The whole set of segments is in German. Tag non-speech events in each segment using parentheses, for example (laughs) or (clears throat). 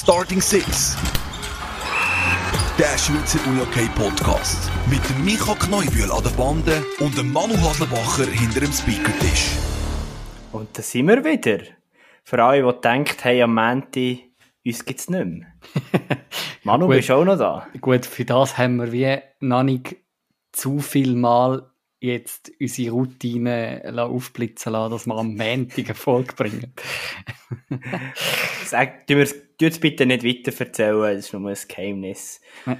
Starting Six. Der Schweizer UJK Podcast. Mit dem Micha Kneubühl an der Bande und dem Manu Haslebacher hinter dem Speakertisch. Und da sind wir wieder. Für alle, die denken, hey, am Montag, uns gibt es nicht mehr. (laughs) Manu, Gut. bist du auch noch da? Gut, für das haben wir wie noch nicht zu viel Mal jetzt unsere Routine la- aufblitzen lassen, dass wir am Montag eine Folge bringen. (laughs) Sag, tu mir's- tu es bitte nicht weiter erzählen, das ist nur ein Geheimnis. (laughs) Nur-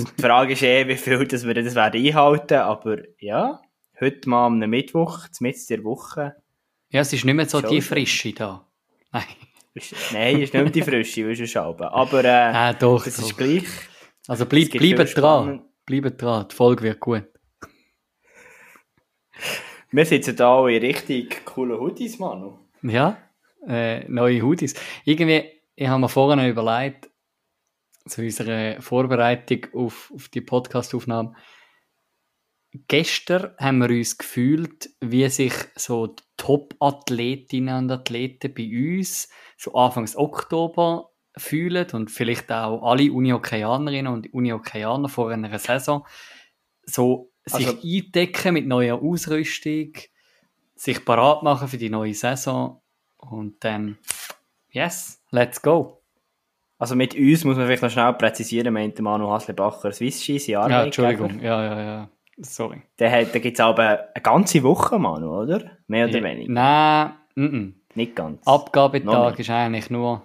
Und die Frage ist eh, wie viel dass wir das werden einhalten aber ja, heute mal am Mittwoch, mitten der Woche. ja, es ist nicht mehr so die. Frische da. Nein. Nein, ist nicht mehr die Frische, wie schon schauen. Aber äh, (laughs) Ah, doch, doch. ist gleich. Also bleib, Es bleibt dran. Bleibt dran. Die Folge wird gut. Wir sitzen da in richtig coolen Hoodies, Manu. Ja, äh, neue Hoodies. Irgendwie, ich habe mir vorher noch überlegt, zu unserer Vorbereitung auf, auf die Podcast-Aufnahme, gestern haben wir uns gefühlt, wie sich so die Top-Athletinnen und Athleten bei uns so Anfangs Oktober fühlen und vielleicht auch alle Uni-Okaianerinnen und Uni-Okaianer vor einer Saison so sich Also- eindecken mit neuer Ausrüstung, sich parat machen für die neue Saison und dann, yes, let's go. Also mit uns muss man vielleicht noch schnell präzisieren, meinte Manu Haslebacher, Swiss Ski, Ja. Entschuldigung, ja, ja, ja, sorry. Der hat, da gibt's aber eine ganze Woche, Manu, oder? Mehr oder weniger? Nein, mm -mm. Nicht ganz. Abgabetag ist eigentlich nur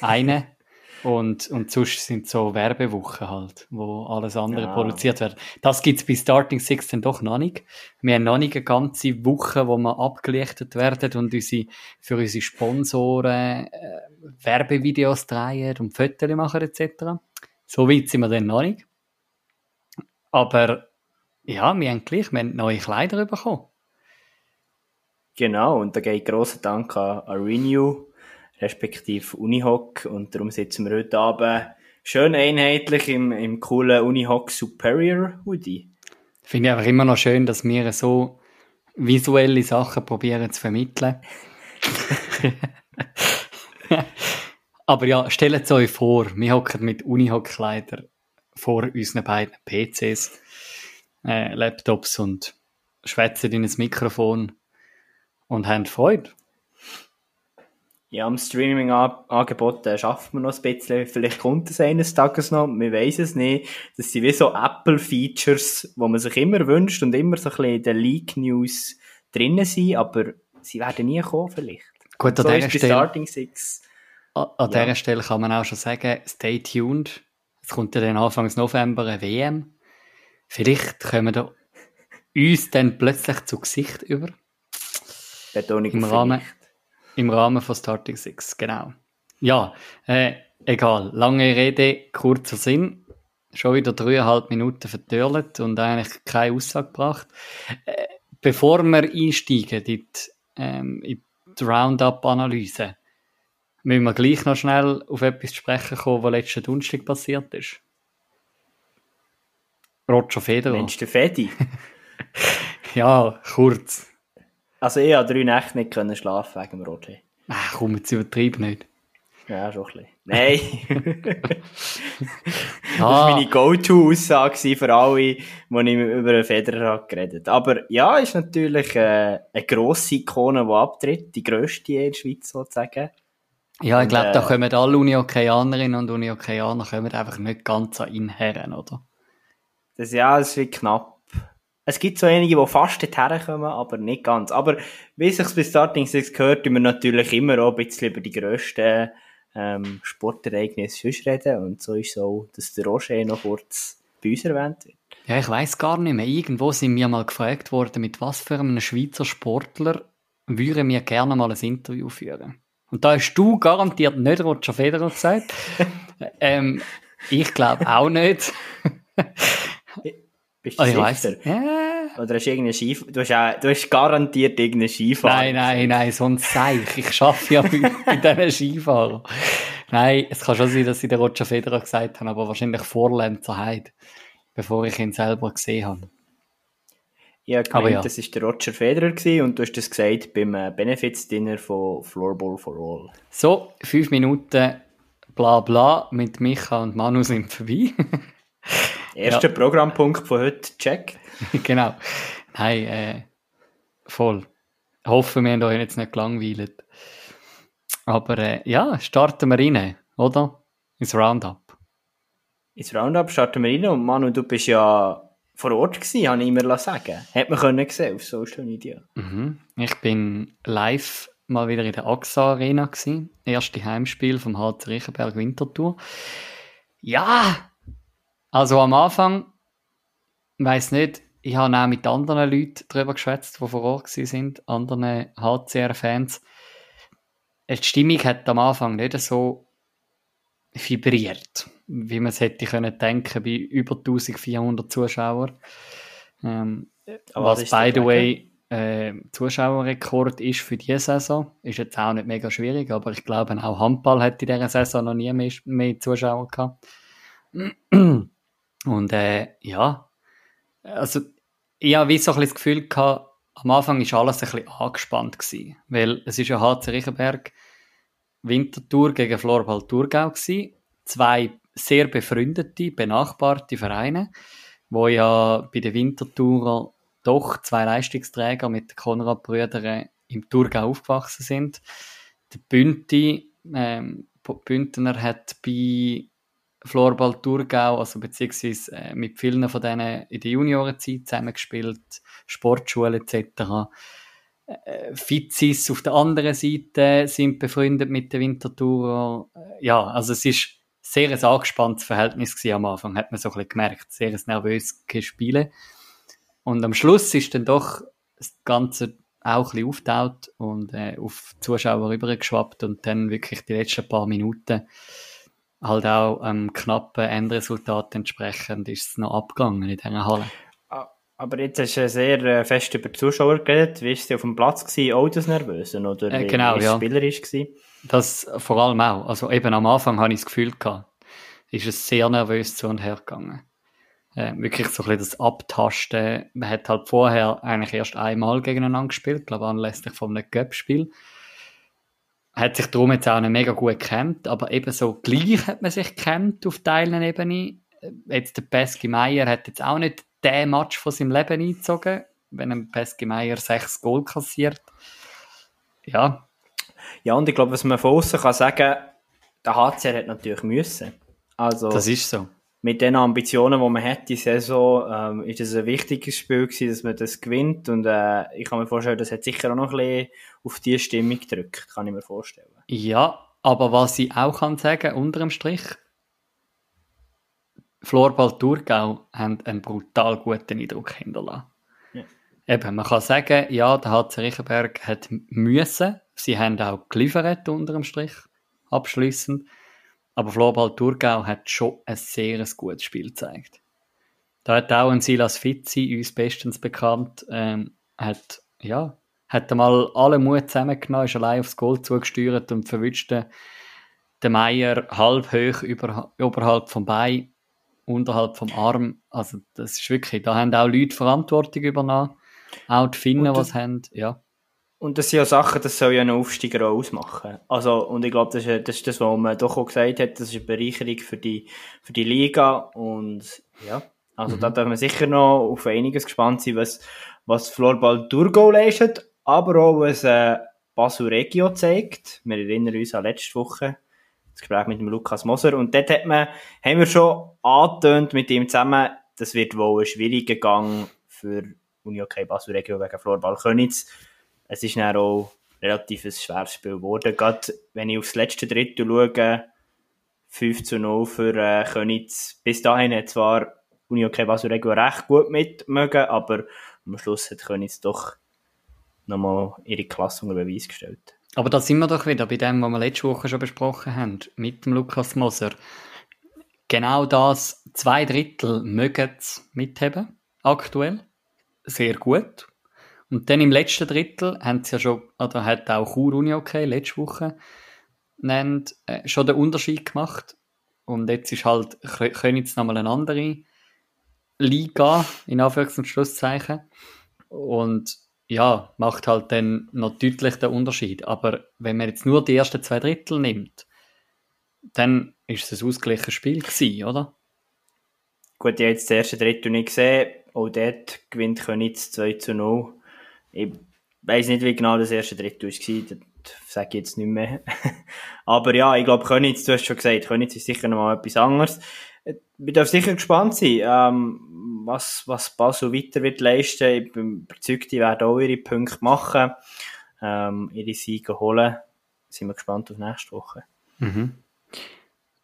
eine. Und, und sonst sind so Werbewochen halt, wo alles andere Ah. produziert wird. Das gibt's bei Starting Six dann doch noch nicht. Wir haben noch nicht eine ganze Woche, wo wir abgelichtet werden und unsere, für unsere Sponsoren äh, Werbevideos drehen und Fotos machen etc. So weit sind wir dann noch nicht. Aber ja, wir haben gleich, wir haben neue Kleider bekommen. Genau, und da geht grosser Dank an, an Renew, respektive Unihoc, und darum sitzen wir heute Abend schön einheitlich im, im coolen Unihoc Superior Hoodie. Finde ich einfach immer noch schön, dass wir so visuelle Sachen probieren zu vermitteln. (laughs) Aber ja, stellt es euch vor, wir hocken mit Unihock-Kleidern vor unseren beiden PCs, äh, Laptops und schwätzen in ein Mikrofon und haben Freude. Ja, am Streaming-Angebot äh, schaffen wir noch ein bisschen. Vielleicht kommt es eines Tages noch, wir wissen es nicht. Das sind wie so Apple-Features, wo man sich immer wünscht und immer so ein bisschen in den Leak-News drinnen sind, aber sie werden nie kommen vielleicht. Gut, an so dieser Stelle- Starting Six. An, an Ja. dieser Stelle kann man auch schon sagen, stay tuned. Es kommt ja dann Anfang November eine WM. Vielleicht kommen da uns dann plötzlich zu Gesicht über. Betonung Im Rahmen, vielleicht. Im Rahmen von Starting Six, genau. Ja, äh, egal. Lange Rede, kurzer Sinn. Schon wieder dreieinhalb Minuten vertörlet und eigentlich keine Aussage gebracht. Äh, bevor wir einsteigen in die, ähm, in die Roundup-Analyse, müssen wir gleich noch schnell auf etwas sprechen kommen, was letzten Donnerstag passiert ist. Roger Federer. Mensch, der Fedi. (laughs) Ja, kurz. Also ich habe drei Nächte nicht können schlafen wegen dem Roger. Ach, komm, jetzt übertreib nicht. Ja, schon ein bisschen. Nein. (laughs) Das war meine Go-To-Aussage für alle, die ich über den Federer habe geredet Aber ja, ist natürlich äh, eine grosse Ikone, die abtritt. Die grösste in der Schweiz sozusagen. Ja, ich glaube, äh, da kommen alle Uni-Okaianerinnen und Uni-Okaianer kommen einfach nicht ganz an ihn her, oder? Das, ja, das ist wie knapp. Es gibt so einige, die fast dorthin kommen, aber nicht ganz. Aber wie es sich bei Starting Six gehört, tun wir natürlich immer auch ein bisschen über die grössten ähm, Sportereignisse sonst reden. Und so ist es auch, dass der Roger noch kurz bei uns erwähnt wird. Ja, ich weiß gar nicht mehr. Irgendwo sind wir mal gefragt worden, mit was für einem Schweizer Sportler würden wir gerne mal ein Interview führen. Und da hast du garantiert nicht Roger Federer gesagt. (laughs) ähm, ich glaube auch nicht. (laughs) Bist du ich sicher? weiss. Ja. Oder hast du irgendeinen Skif du hast, auch, du hast garantiert irgendeinen Skifahrer. Nein, nein, nein, sonst Seich. Ich arbeite ja (laughs) bei, bei diesen Skifahrern. Nein, es kann schon sein, dass ich den Roger Federer gesagt habe, aber wahrscheinlich vor Lenzer Heide, bevor ich ihn selber gesehen habe. Ich habe Aber gemeint, ja. das war der Roger Federer gewesen und du hast das gesagt beim äh, Benefits-Dinner von Floorball for All. So, fünf Minuten bla bla mit Micha und Manu sind vorbei. (laughs) Erster ja. Programmpunkt von heute, check. (laughs) genau. Nein, äh, voll. Hoffen, wir haben euch jetzt nicht gelangweilt. Aber äh, ja, starten wir rein, oder? Ins Roundup. Ins Roundup starten wir rein und Manu, du bist ja vor Ort gewesen, habe ich immer sagen. Hätte man können sehen auf Social Media. Mhm. Ich bin live mal wieder in der AXA Arena gewesen. Erste Heimspiel vom HC Riechenberg Winterthur. Ja, also am Anfang, weiß nicht, ich habe auch mit anderen Leuten darüber geschwätzt, die vor Ort sind, anderen HCR-Fans. Die Stimmung hat am Anfang nicht so vibriert, wie man es hätte können denken bei über 1400 Zuschauern. Ähm, was, by the way, äh, Zuschauerrekord ist für diese Saison. Ist jetzt auch nicht mega schwierig, aber ich glaube, auch Handball hat in dieser Saison noch nie mehr, mehr Zuschauer gehabt. (clears throat) Und äh, ja, also ich habe wie so ein das Gefühl gehabt, am Anfang war alles ein bisschen angespannt gewesen, weil es ist ja HC Riechenberg Wintertour gegen Florball Thurgau gewesen. Zwei sehr befreundete, benachbarte Vereine, wo ja bei den Wintertourer doch zwei Leistungsträger mit den Konrad-Brüdern im Thurgau aufgewachsen sind. Der Bünti, ähm, Bündner hat bei Florball Thurgau, also beziehungsweise äh, mit vielen von denen in der Juniorenzeit zusammengespielt, Sportschule etc. Äh, Fizis auf der anderen Seite sind befreundet mit der Winterthur. Äh, ja, also es ist sehr ein angespanntes Verhältnis am Anfang, hat man so ein bisschen gemerkt. Sehr ein nervöses. Und am Schluss ist dann doch das Ganze auch ein bisschen aufgetaucht und äh, auf Zuschauer rübergeschwappt und dann wirklich die letzten paar Minuten halt auch einem knappen Endresultat entsprechend ist es noch abgegangen in dieser Halle. Aber jetzt hast du sehr äh, fest über die Zuschauer geredet. Wie war es auf dem Platz? Gewesen? Auch das Nervöse? Oder äh, genau, wie ja. spielerisch gewesen? Das vor allem auch. Also eben am Anfang hatte ich das Gefühl gehabt, ist es sehr nervös zu und her gegangen. Äh, wirklich so ein bisschen das Abtasten. Man hat halt vorher eigentlich erst einmal gegeneinander gespielt, glaube anlässlich von einem Cup-Spiel hat sich darum jetzt auch nicht mega gut gekannt, aber eben so gleich hat man sich gekannt auf Teilenebene. Jetzt der Pesky Meier hat jetzt auch nicht den Match von seinem Leben eingezogen, wenn ein Pesky Meier sechs Goal kassiert. Ja. Ja, und ich glaube, was man von außen kann sagen, der HCR hat natürlich müssen. Also, das ist so mit den Ambitionen, die man hat, die Saison, ähm, ist es ein wichtiges Spiel gewesen, dass man das gewinnt. Und äh, ich kann mir vorstellen, das hat sicher auch noch ein bisschen auf die Stimmung gedrückt, kann ich mir vorstellen. Ja, aber was ich auch kann sagen, unterm Strich, Florball Thurgau haben einen brutal guten Eindruck hinterlassen. Ja. Eben, man kann sagen, ja, der HC Riechenberg hat müssen, sie haben auch geliefert unterm Strich, abschließend. Aber Florbal Thurgau hat schon ein sehr gutes Spiel gezeigt. Da hat auch ein Silas Fitzi, uns bestens bekannt, ähm, hat, ja, hat einmal alle Mut zusammengenommen, ist allein aufs Goal zugesteuert und verwünschte den Meier halb hoch über, oberhalb vom Bein, unterhalb vom Arm. Also, das ist wirklich, da haben auch Leute Verantwortung übernommen. Auch die Finnen, was haben, ja. Und das sind ja Sachen, das soll ja einen Aufsteiger auch ausmachen. Also, und ich glaube, das ist, das ist das, was man doch auch gesagt hat, das ist eine Bereicherung für die, für die Liga. Und ja, also mhm. da darf man sicher noch auf einiges gespannt sein, was, was Florball Durgo leistet, aber auch was äh, Basel Regio zeigt. Wir erinnern uns an letzte Woche, das Gespräch mit dem Lukas Moser. Und dort hat man, haben wir schon angetönt mit ihm zusammen, das wird wohl ein schwieriger Gang für Uni OK Basel Regio wegen Florball Könitz es ist dann auch relativ ein schweres Spiel geworden. Gerade wenn ich aufs letzte Drittel schaue, 5 zu 0 für äh, Königs. Bis dahin hat zwar Uni OK Basel Regio recht gut mitmögen, aber am Schluss hat Königs doch nochmal ihre Klasse unter Beweis gestellt. Aber da sind wir doch wieder bei dem, was wir letzte Woche schon besprochen haben, mit dem Lukas Moser. Genau das, zwei Drittel mögen es mitheben, aktuell. Sehr gut. Und dann im letzten Drittel haben sie ja schon, oder hat auch Chur Uni okay letzte Woche nennt, äh, schon den Unterschied gemacht. Und jetzt ist halt Königs nochmal eine andere Liga, in Anführungs- und Schlusszeichen. Und ja, macht halt dann noch deutlich den Unterschied. Aber wenn man jetzt nur die ersten zwei Drittel nimmt, dann ist es ein ausgeglichenes Spiel gewesen, oder? Gut, ich habe jetzt das erste Drittel nicht gesehen. Auch dort gewinnt Königs 2 zu 0. Ich weiß nicht, wie genau das erste Drittel war. Das sage ich jetzt nicht mehr. (laughs) Aber ja, ich glaube, Königs, du hast schon gesagt, Königs ist sicher noch mal etwas anderes. Wir dürfen sicher gespannt sein, ähm, was, was Basel weiter wird leisten. Ich bin überzeugt, die werden auch ihre Punkte machen, ähm, ihre Siege holen. Sind wir gespannt auf nächste Woche. Mhm.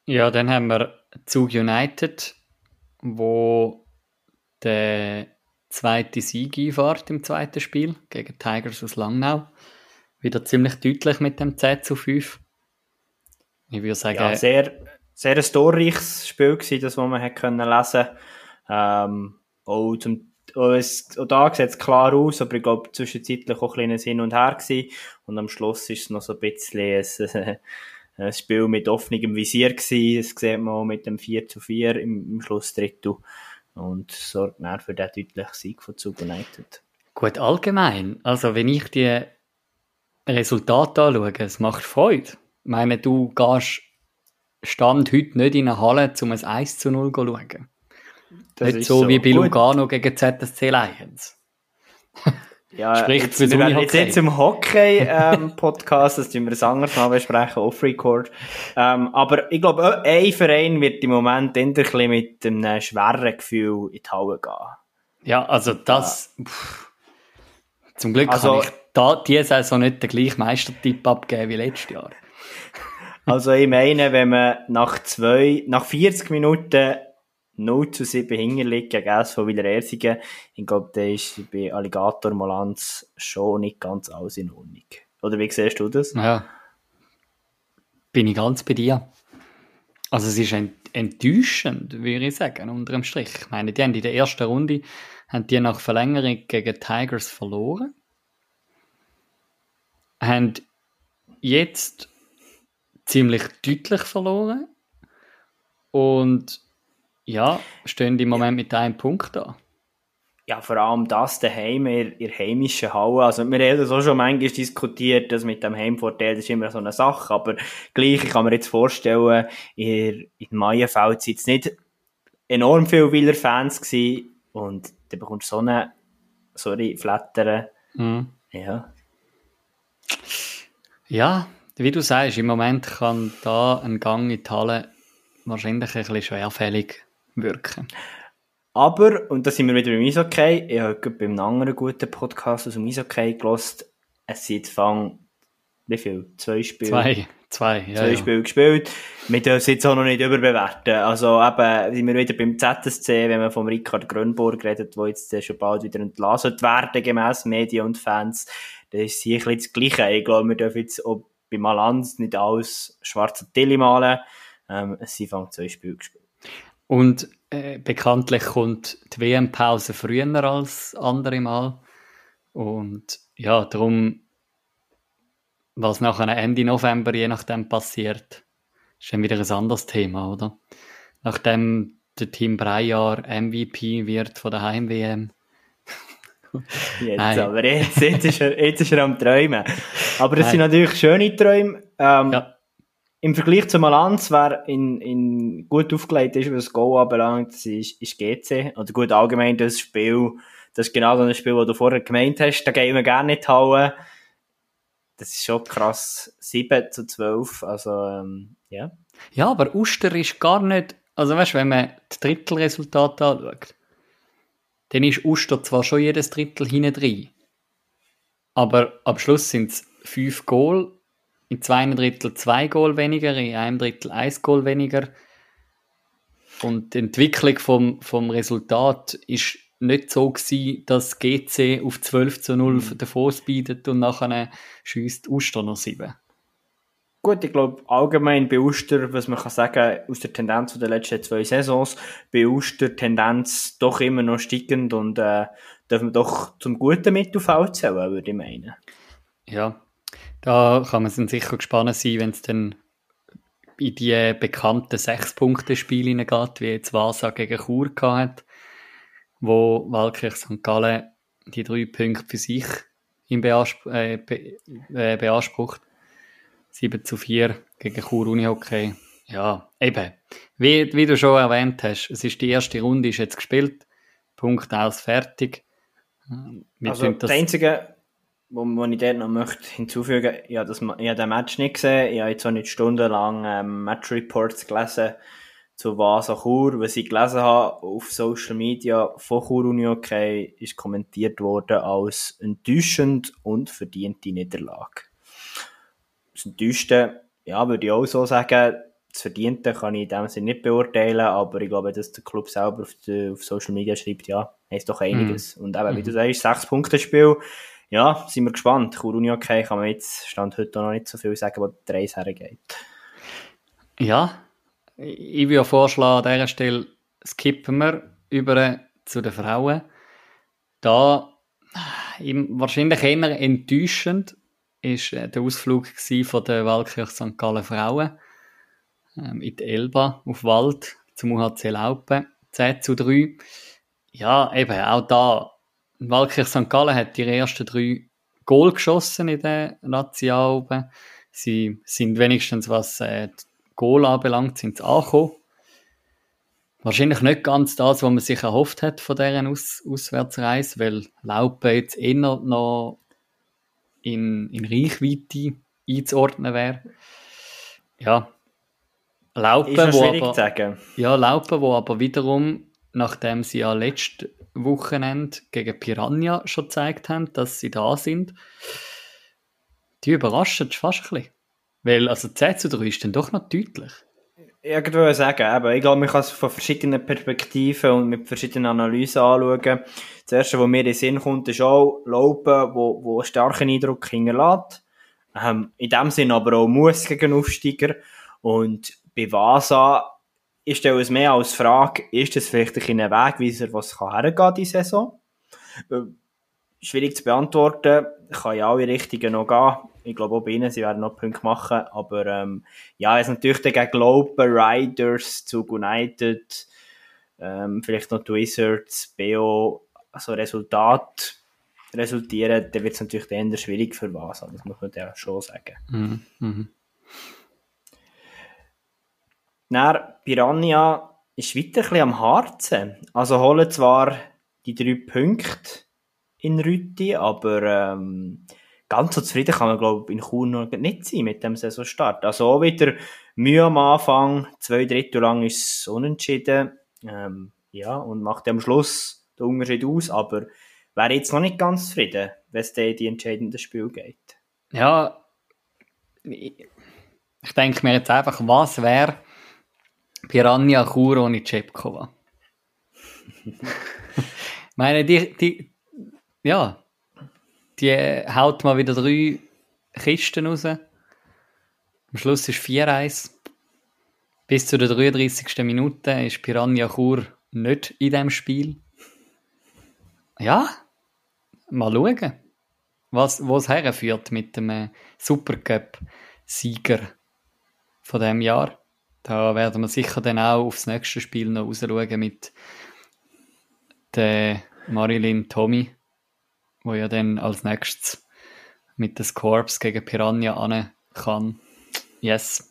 Ja, dann haben wir Zug United, wo der zweite Sieg einfährt im zweiten Spiel gegen Tigers aus Langnau. Wieder ziemlich deutlich mit dem 10 zu 5. Ich würde sagen... Ja, sehr, sehr ein torreiches Spiel gewesen, das, was man hat können lesen ähm, auch zum auch da sieht es klar aus, aber ich glaube, zwischenzeitlich auch ein kleines Hin und Her gewesen. Und am Schluss ist es noch so ein bisschen ein, (laughs) ein Spiel mit offenem Visier gewesen. Das sieht man auch mit dem 4 zu 4 im, im Schlussdrittel. Und sorgt dann für den deutlichen Sieg von Zug United. Gut, allgemein. Also, wenn ich die Resultate anschaue, es macht Freude. Ich meine, du gehst Stand heute nicht in eine Halle, um ein 1 zu 0 zu schauen. Das nicht so, so, wie bei Gut. Lugano gegen ZSC Lions. Ja, Spricht jetzt, wir werden jetzt, jetzt im Hockey-Podcast, ähm, (laughs) das tun wir das anders mal besprechen, off-record. Ähm, aber ich glaube, ein Verein wird im Moment eher mit einem schweren Gefühl in die Halle gehen. Ja, also das... Ja. Pff, zum Glück also, kann ich da diese Saison nicht den gleichen Meistertipp abgeben wie letztes Jahr. (laughs) also ich meine, wenn man nach zwei, nach 40 Minuten 0 zu 7 hingelegt gegen SV Willerersingen. Ich glaube, der ist bei Alligator Molanz schon nicht ganz alles in Ordnung. Oder wie siehst du das? Ja. Bin ich ganz bei dir. Also es ist enttäuschend, würde ich sagen, unter dem Strich. Ich meine, die haben in der ersten Runde haben die nach Verlängerung gegen Tigers verloren. Haben jetzt ziemlich deutlich verloren. Und ja, stehen im Moment mit einem Punkt da. Ja, vor allem das daheim in der heimischen Halle. Also, wir haben das auch schon manchmal diskutiert, dass mit dem Heimvorteil, das ist immer so eine Sache. Aber gleich, ich kann mir jetzt vorstellen, in, in Maienfeld sind es nicht enorm viele Wieler Fans gewesen. Und da bekommst du so eine, sorry, Flattern. Mhm. Ja. Ja, wie du sagst, im Moment kann da ein Gang in die Halle wahrscheinlich ein bisschen schwerfällig wirken. Aber, und da sind wir wieder beim Eishockey, ich habe bei einem anderen guten Podcast aus dem Eishockey gelost. Es sind Fang, wie viel? Zwei Spiele? Zwei, zwei, ja. Zwei ja. Spiele gespielt. Wir dürfen es jetzt auch noch nicht überbewerten. Also eben, sind wir wieder beim ZSC, wenn man vom Ricard Grönburg redet, der jetzt schon bald wieder entlassen werden, gemäss Medien und Fans. Das ist sicher das Gleiche. Ich glaube, wir dürfen jetzt auch bei Malanz nicht alles schwarze Tilly malen. Ähm, es sind Fang zwei Spiele gespielt. Und äh, bekanntlich kommt die WM-Pause früher als andere Mal. Und ja, darum, was nachher Ende November je nachdem passiert, ist dann wieder ein anderes Thema, oder? Nachdem der Team Breyer MVP wird von der Heim-WM. (laughs) jetzt aber, jetzt, jetzt, ist er, jetzt ist er am Träumen. Aber das Nein. sind natürlich schöne Träume. Ähm, ja im Vergleich zu Malanz, wer in, in gut aufgelegt ist, was das Goal anbelangt, ist, ist GC. Oder gut, allgemein das Spiel, das ist genau so ein Spiel, das du vorher gemeint hast, da gehen wir gerne nicht hauen. Das ist schon krass. 7 zu 12, also, ähm, ja. Ja, aber Uster ist gar nicht, also weißt du, wenn man das Drittelresultat anschaut, dann ist Uster zwar schon jedes Drittel hinten drin, aber am Schluss sind es 5 Goal in zwei Drittel zwei Goal weniger, in einem Drittel ein Goal weniger. Und die Entwicklung vom, vom Resultat ist nicht so gewesen, dass GC auf 12 zu 0 mhm. davor speedet und nachher schießt Uster noch 7. Gut, ich glaube allgemein bei Uster, was man kann sagen, aus der Tendenz der letzten zwei Saisons, bei Uster Tendenz doch immer noch steigend und äh, dürfen wir doch zum guten Mittelfeld zählen, würde ich meinen. Ja, da kann man sicher gespannt sein, wenn es dann in die bekannten Sechs-Punkte-Spiele geht, wie jetzt Vasa gegen Chur hat, wo Walkirch St. Gallen die drei Punkte für sich in Beanspr äh, be äh, beansprucht. 7 zu 4 gegen Chur Unihockey. Ja, eben. Wie, wie du schon erwähnt hast, es ist die erste Runde ist jetzt gespielt. Punkt aus, fertig. Wir also das Einzige, wo, wo ich dort noch möchte hinzufügen, ich habe, das, ich habe den Match nicht gesehen, ich habe jetzt auch nicht stundenlang ähm, Match Reports gelesen zu Vasa Chur. Was ich gelesen habe auf Social Media von Chur Unihockey ist kommentiert worden als enttäuschend und verdiente Niederlage. Das Enttäuschte, ja, würde ich auch so sagen, das Verdiente kann ich in dem Sinne nicht beurteilen, aber ich glaube, dass der Club selber auf, die, auf Social Media schreibt, ja, ist doch einiges. Mhm. Und eben, wie du mhm. sagst, sechs Punkte Spiel, ja, sind wir gespannt. Okay, kann man jetzt, stand heute noch nicht so viel sagen, wo der Reis hergeht. Ja, ich würde vorschlagen, an dieser Stelle skippen wir über zu den Frauen. Da, wahrscheinlich eher enttäuschend, ist äh, der Ausflug von der Wahlkirche St. Gallen Frauen ähm, in die Elba auf Wald zum UHC Laupen, 10 zu 3. Ja, eben, auch da, Walkirch St. Gallen hat ihre ersten drei Goal geschossen in der Razzia oben. Sie sind wenigstens, was äh, Goal anbelangt, sind angekommen. Wahrscheinlich nicht ganz das, was man sich erhofft hat von deren Aus Auswärtsreise, weil Laupen jetzt eher noch in, in Reichweite einzuordnen wäre. Ja, Laupen, wo aber. Ja, Laupen, wo aber wiederum, nachdem sie ja letztes Wochenende gegen Piranha schon gezeigt haben, dass sie da sind, die überraschen fast ein bisschen. Weil, also 10 zu 3 ist dann doch noch deutlich. Ich würde sagen, eben, ich glaube, man kann es von verschiedenen Perspektiven und mit verschiedenen Analysen anschauen. Das erste, was mir in den Sinn kommt, ist auch Laupen, wo, wo einen starken Eindruck hinterlässt. Ähm, in dem Sinn aber auch muss gegen Aufsteiger. Und bei Vasa, ich stelle es mehr als Frage, ist das vielleicht ein Wegweiser, was kann hergehen die Saison? Äh, schwierig zu beantworten, kann ja alle Richtungen noch gehen. Ich glaube auch bei ihnen, sie werden noch Punkte machen, aber ähm, ja, es natürlich gegen Global Riders, zu United, ähm, vielleicht noch Wizards, BO, also Resultat resultieren, dann wird es natürlich eher schwierig für was, das muss man ja schon sagen. Mhm. Mhm. Dann Piranha ist weiter ein bisschen am Harzen. Also holen zwar die drei Punkte in Rüti, aber ähm, ganz so zufrieden kann man, glaube ich, in Chur noch nicht sein mit dem Saisonstart. Also auch wieder Mühe am Anfang, zwei Drittel lang ist es unentschieden. Ähm, ja, und macht am Schluss den Unterschied aus, aber wäre jetzt noch nicht ganz zufrieden, wenn es in die entscheidende Spiel geht. Ja, ich denke mir jetzt einfach, was wäre, Piranha Chur ohne Cepkova. (laughs) meine, die, die, ja, die haut mal wieder drei Kisten raus. Am Schluss ist 4-1. Bis zu der 33. Minute ist Piranha Chur nicht in dem Spiel. Ja, mal schauen, was, wo es herführt mit dem äh, Supercup-Sieger von dem Jahr. Da werden wir sicher dann auch aufs nächste Spiel noch rausschauen mit der Marilyn Tommy, wo ja dann als nächstes mit des Corps gegen Piranha an kann. Yes.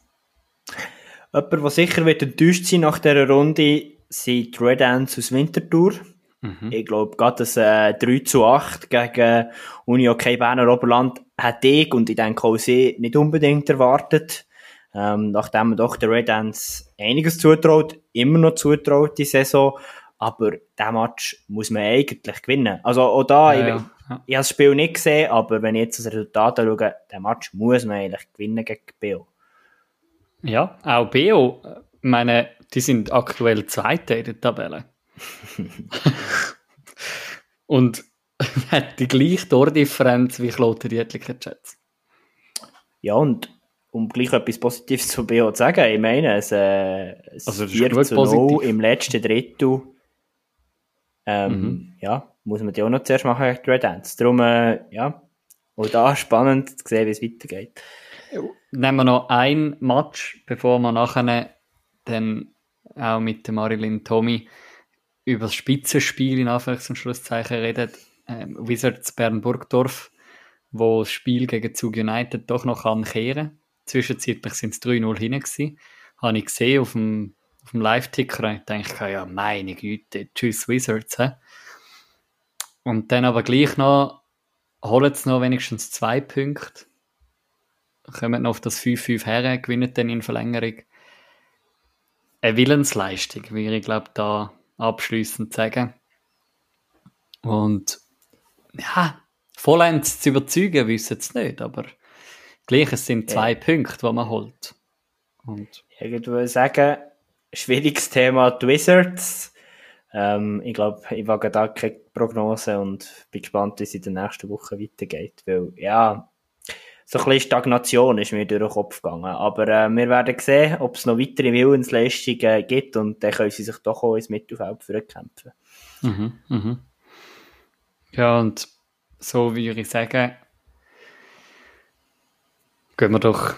Jemand, der sicher wird enttäuscht sein nach dieser Runde, sind die Red Ants aus Winterthur. Mhm. Ich glaube, gerade das äh, 3 zu 8 gegen Uni OK Berner Oberland hat ich und ich denke auch sie nicht unbedingt erwartet. Ähm, nachdem man doch der Red Ants einiges zutraut, immer noch zutraut die Saison, aber der Match muss man eigentlich gewinnen. Also auch da, ja, ich, ja. ich habe das Spiel nicht gesehen, aber wenn ich jetzt das Resultat schaue, der Match muss man eigentlich gewinnen gegen BO. Ja, auch BO, ich meine, die sind aktuell Zweite in der Tabelle. (laughs) Und hat (laughs) die gleiche Tordifferenz wie Kloten Dietliker Jets. Ja, und um gleich etwas Positives (laughs) zu BO zu sagen, ich meine, es, äh, es also 4 zu 0 im letzten Drittel, ähm, mhm. ja, muss man die auch noch zuerst machen die Red Ants. Darum, äh, ja, auch da spannend zu sehen, wie es weitergeht. Nehmen wir noch ein Match, bevor wir nachher dann auch mit Marilyn Tommy über das Spitzenspiel in Anführungs- und Schlusszeichen reden. Ähm, Wizards Bern-Burgdorf, wo das Spiel gegen Zug United doch noch kann kehren Zwischenzeitlich sind es 3-0 hinten gewesen. habe ich gesehen auf dem, auf dem Live-Ticker und dachte, ja, meine Güte, tschüss Wizards. He? Und dann aber gleich noch, holen sie noch wenigstens zwei Punkte, kommen noch auf das 5-5 her, gewinnen dann in Verlängerung. Eine Willensleistung, würde ich glaube da abschließend sagen. Und ja, vollends zu überzeugen, wissen sie nicht, aber gleich, es sind zwei ja. Punkte, die man holt. Und ich würde sagen, schwieriges Thema die Wizards. Ähm, ich glaube, ich wage da keine Prognose und bin gespannt, wie es in den nächsten Wochen weitergeht, weil, ja, so ein bisschen Stagnation ist mir durch den Kopf gegangen. Aber äh, wir werden sehen, ob es noch weitere Willensleistungen gibt und dann können sie sich doch auch ins Mittelfeld kämpfen. Mhm, mhm. Ja, und so würde ich sagen, gehen wir doch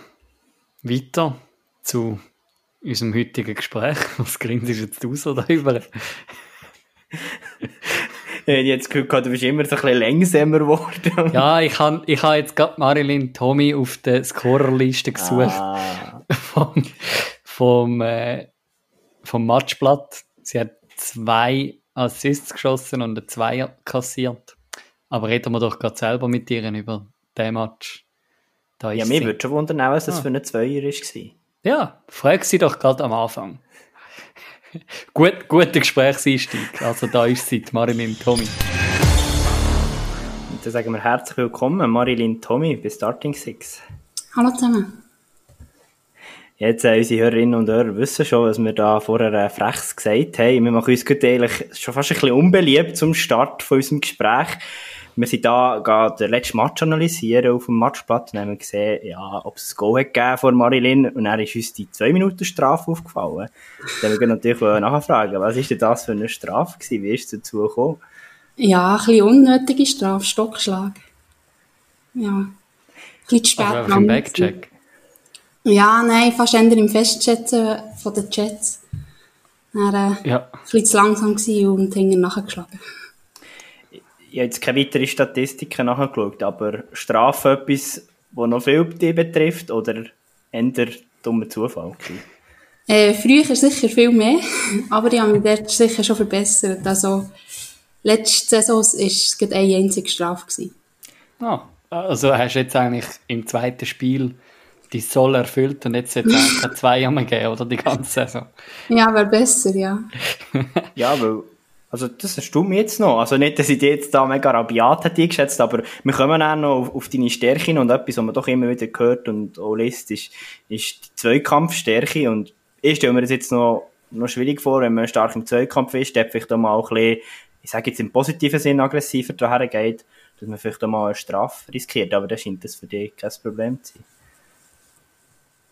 weiter zu unserem heutigen Gespräch. (laughs) Was grinst jetzt aus oder über? (laughs) jetzt gehört, du bist immer so ein bisschen langsamer geworden. ja, ich habe ich hab jetzt gerade Marilyn Tommy auf der Scorerliste gesucht. Ah. (laughs) vom, vom, äh, vom Matchblatt. Sie hat zwei Assists geschossen und eine Zweier kassiert. Aber reden wir doch gerade selber mit ihr über den Match. Da ja, mir würde schon wundern, was das ah. für eine Zweier war. Ja, frag sie doch gerade am Anfang. (laughs) Gut, guter Gesprächseinstieg. Also da ist sie, Marilyn Tommy. Und dann sagen wir herzlich willkommen, Marilyn Tommy bei Starting Six. Hallo zusammen. Jetzt, äh, unsere Hörerinnen und Hörer wissen schon, was wir da vorher äh, frechs gesagt haben. Wir machen uns gerade eigentlich schon fast ein bisschen unbeliebt zum Start von unserem Gespräch wir sind da gerade den letzten Match analysieren auf dem Matchplatz und haben gesehen, ja, ob es ein Go hat gegeben vor Marilyn und dann ist uns die 2 Minuten Strafe aufgefallen. Dann wir natürlich nachfragen, was ist denn das für eine Strafe gewesen? Wie ist es dazu gekommen? Ja, ein bisschen unnötige Strafe, Stockschlag. Ja. Ein bisschen zu spät. Also ein Backcheck? Ja, nein, fast eher im Festschätzen von den Chats. Dann, äh, ja. ein bisschen zu langsam gewesen und hinten nachgeschlagen ich habe jetzt keine weiteren Statistiken nachgeschaut, aber Strafe etwas, was noch viel die betrifft, oder eher dummer Zufall? Äh, früher sicher viel mehr, (laughs) aber ich habe mich dort sicher schon verbessert. Also, letzte Saison war es eine einzige Strafe. Gewesen. Ah, also hast du jetzt eigentlich im zweiten Spiel die Soll erfüllt und jetzt hätte es (laughs) zwei mehr geben, oder die ganze Saison? Ja, wäre besser, ja. ja, weil also, das erstaunt mich jetzt noch. Also, nicht, dass ich dich jetzt da mega rabiat hätte eingeschätzt, aber wir kommen auch noch auf, auf deine Stärken und etwas, was man doch immer wieder hört und auch liest, ist, ist die Zweikampfstärke. Und ich stelle mir das jetzt noch, noch schwierig vor, wenn man stark im Zweikampf ist, der vielleicht auch mal ein bisschen, ich sage jetzt im positiven Sinn aggressiver daher geht, dass man vielleicht auch mal eine Strafe riskiert, aber da scheint das für dich kein Problem zu sein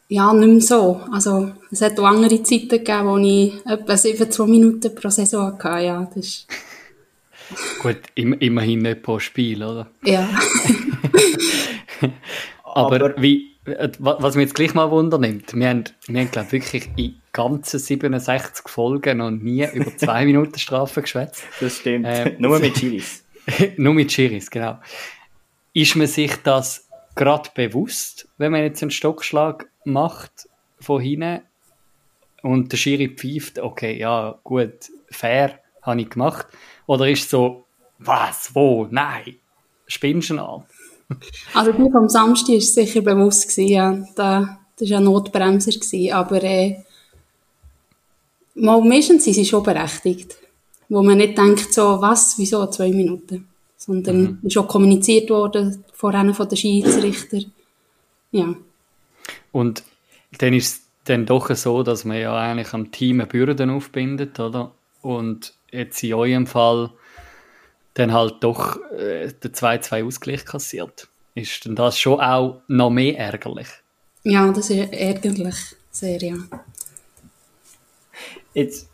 ja, nicht mehr so. Also, es hat auch andere Zeiten gegeben, wo ich etwa 7, Minuten pro Saison hatte. Ja, das ist (laughs) Gut, im, immerhin nicht pro Spiel, oder? Ja. (laughs) Aber, Aber, wie, was mich jetzt gleich mal wundernimmt, wir haben, wir haben glaube wirklich in ganzen 67 Folgen noch nie über zwei (laughs) Minuten Strafe geschwätzt. Das stimmt. Ähm, nur mit Chiris. nur mit Chiris, genau. Ist man sich das gerade bewusst, wenn man jetzt einen Stockschlag macht von hinten und der Schiri pfeift, okay, ja, gut, fair, habe ich gemacht. Oder ist es so, was, wo, nein, spinnst du an? (laughs) Also die vom Samstag war sicher bewusst, gewesen, ja. Da, das war ja Notbremser, gewesen, aber äh, mal meistens sind sie schon berechtigt. Wo man nicht denkt, so, was, wieso zwei Minuten? Sondern mhm. ist auch kommuniziert worden einem von den Schiedsrichter. Ja. Und dann ist es dann doch so, dass man ja eigentlich am Team Bürden aufbindet, oder? Und jetzt in eurem Fall dann halt doch äh, der 2-2 Ausgleich kassiert. Ist denn das schon auch noch mehr ärgerlich? Ja, das ist ärgerlich. Sehr, ja. Jetzt,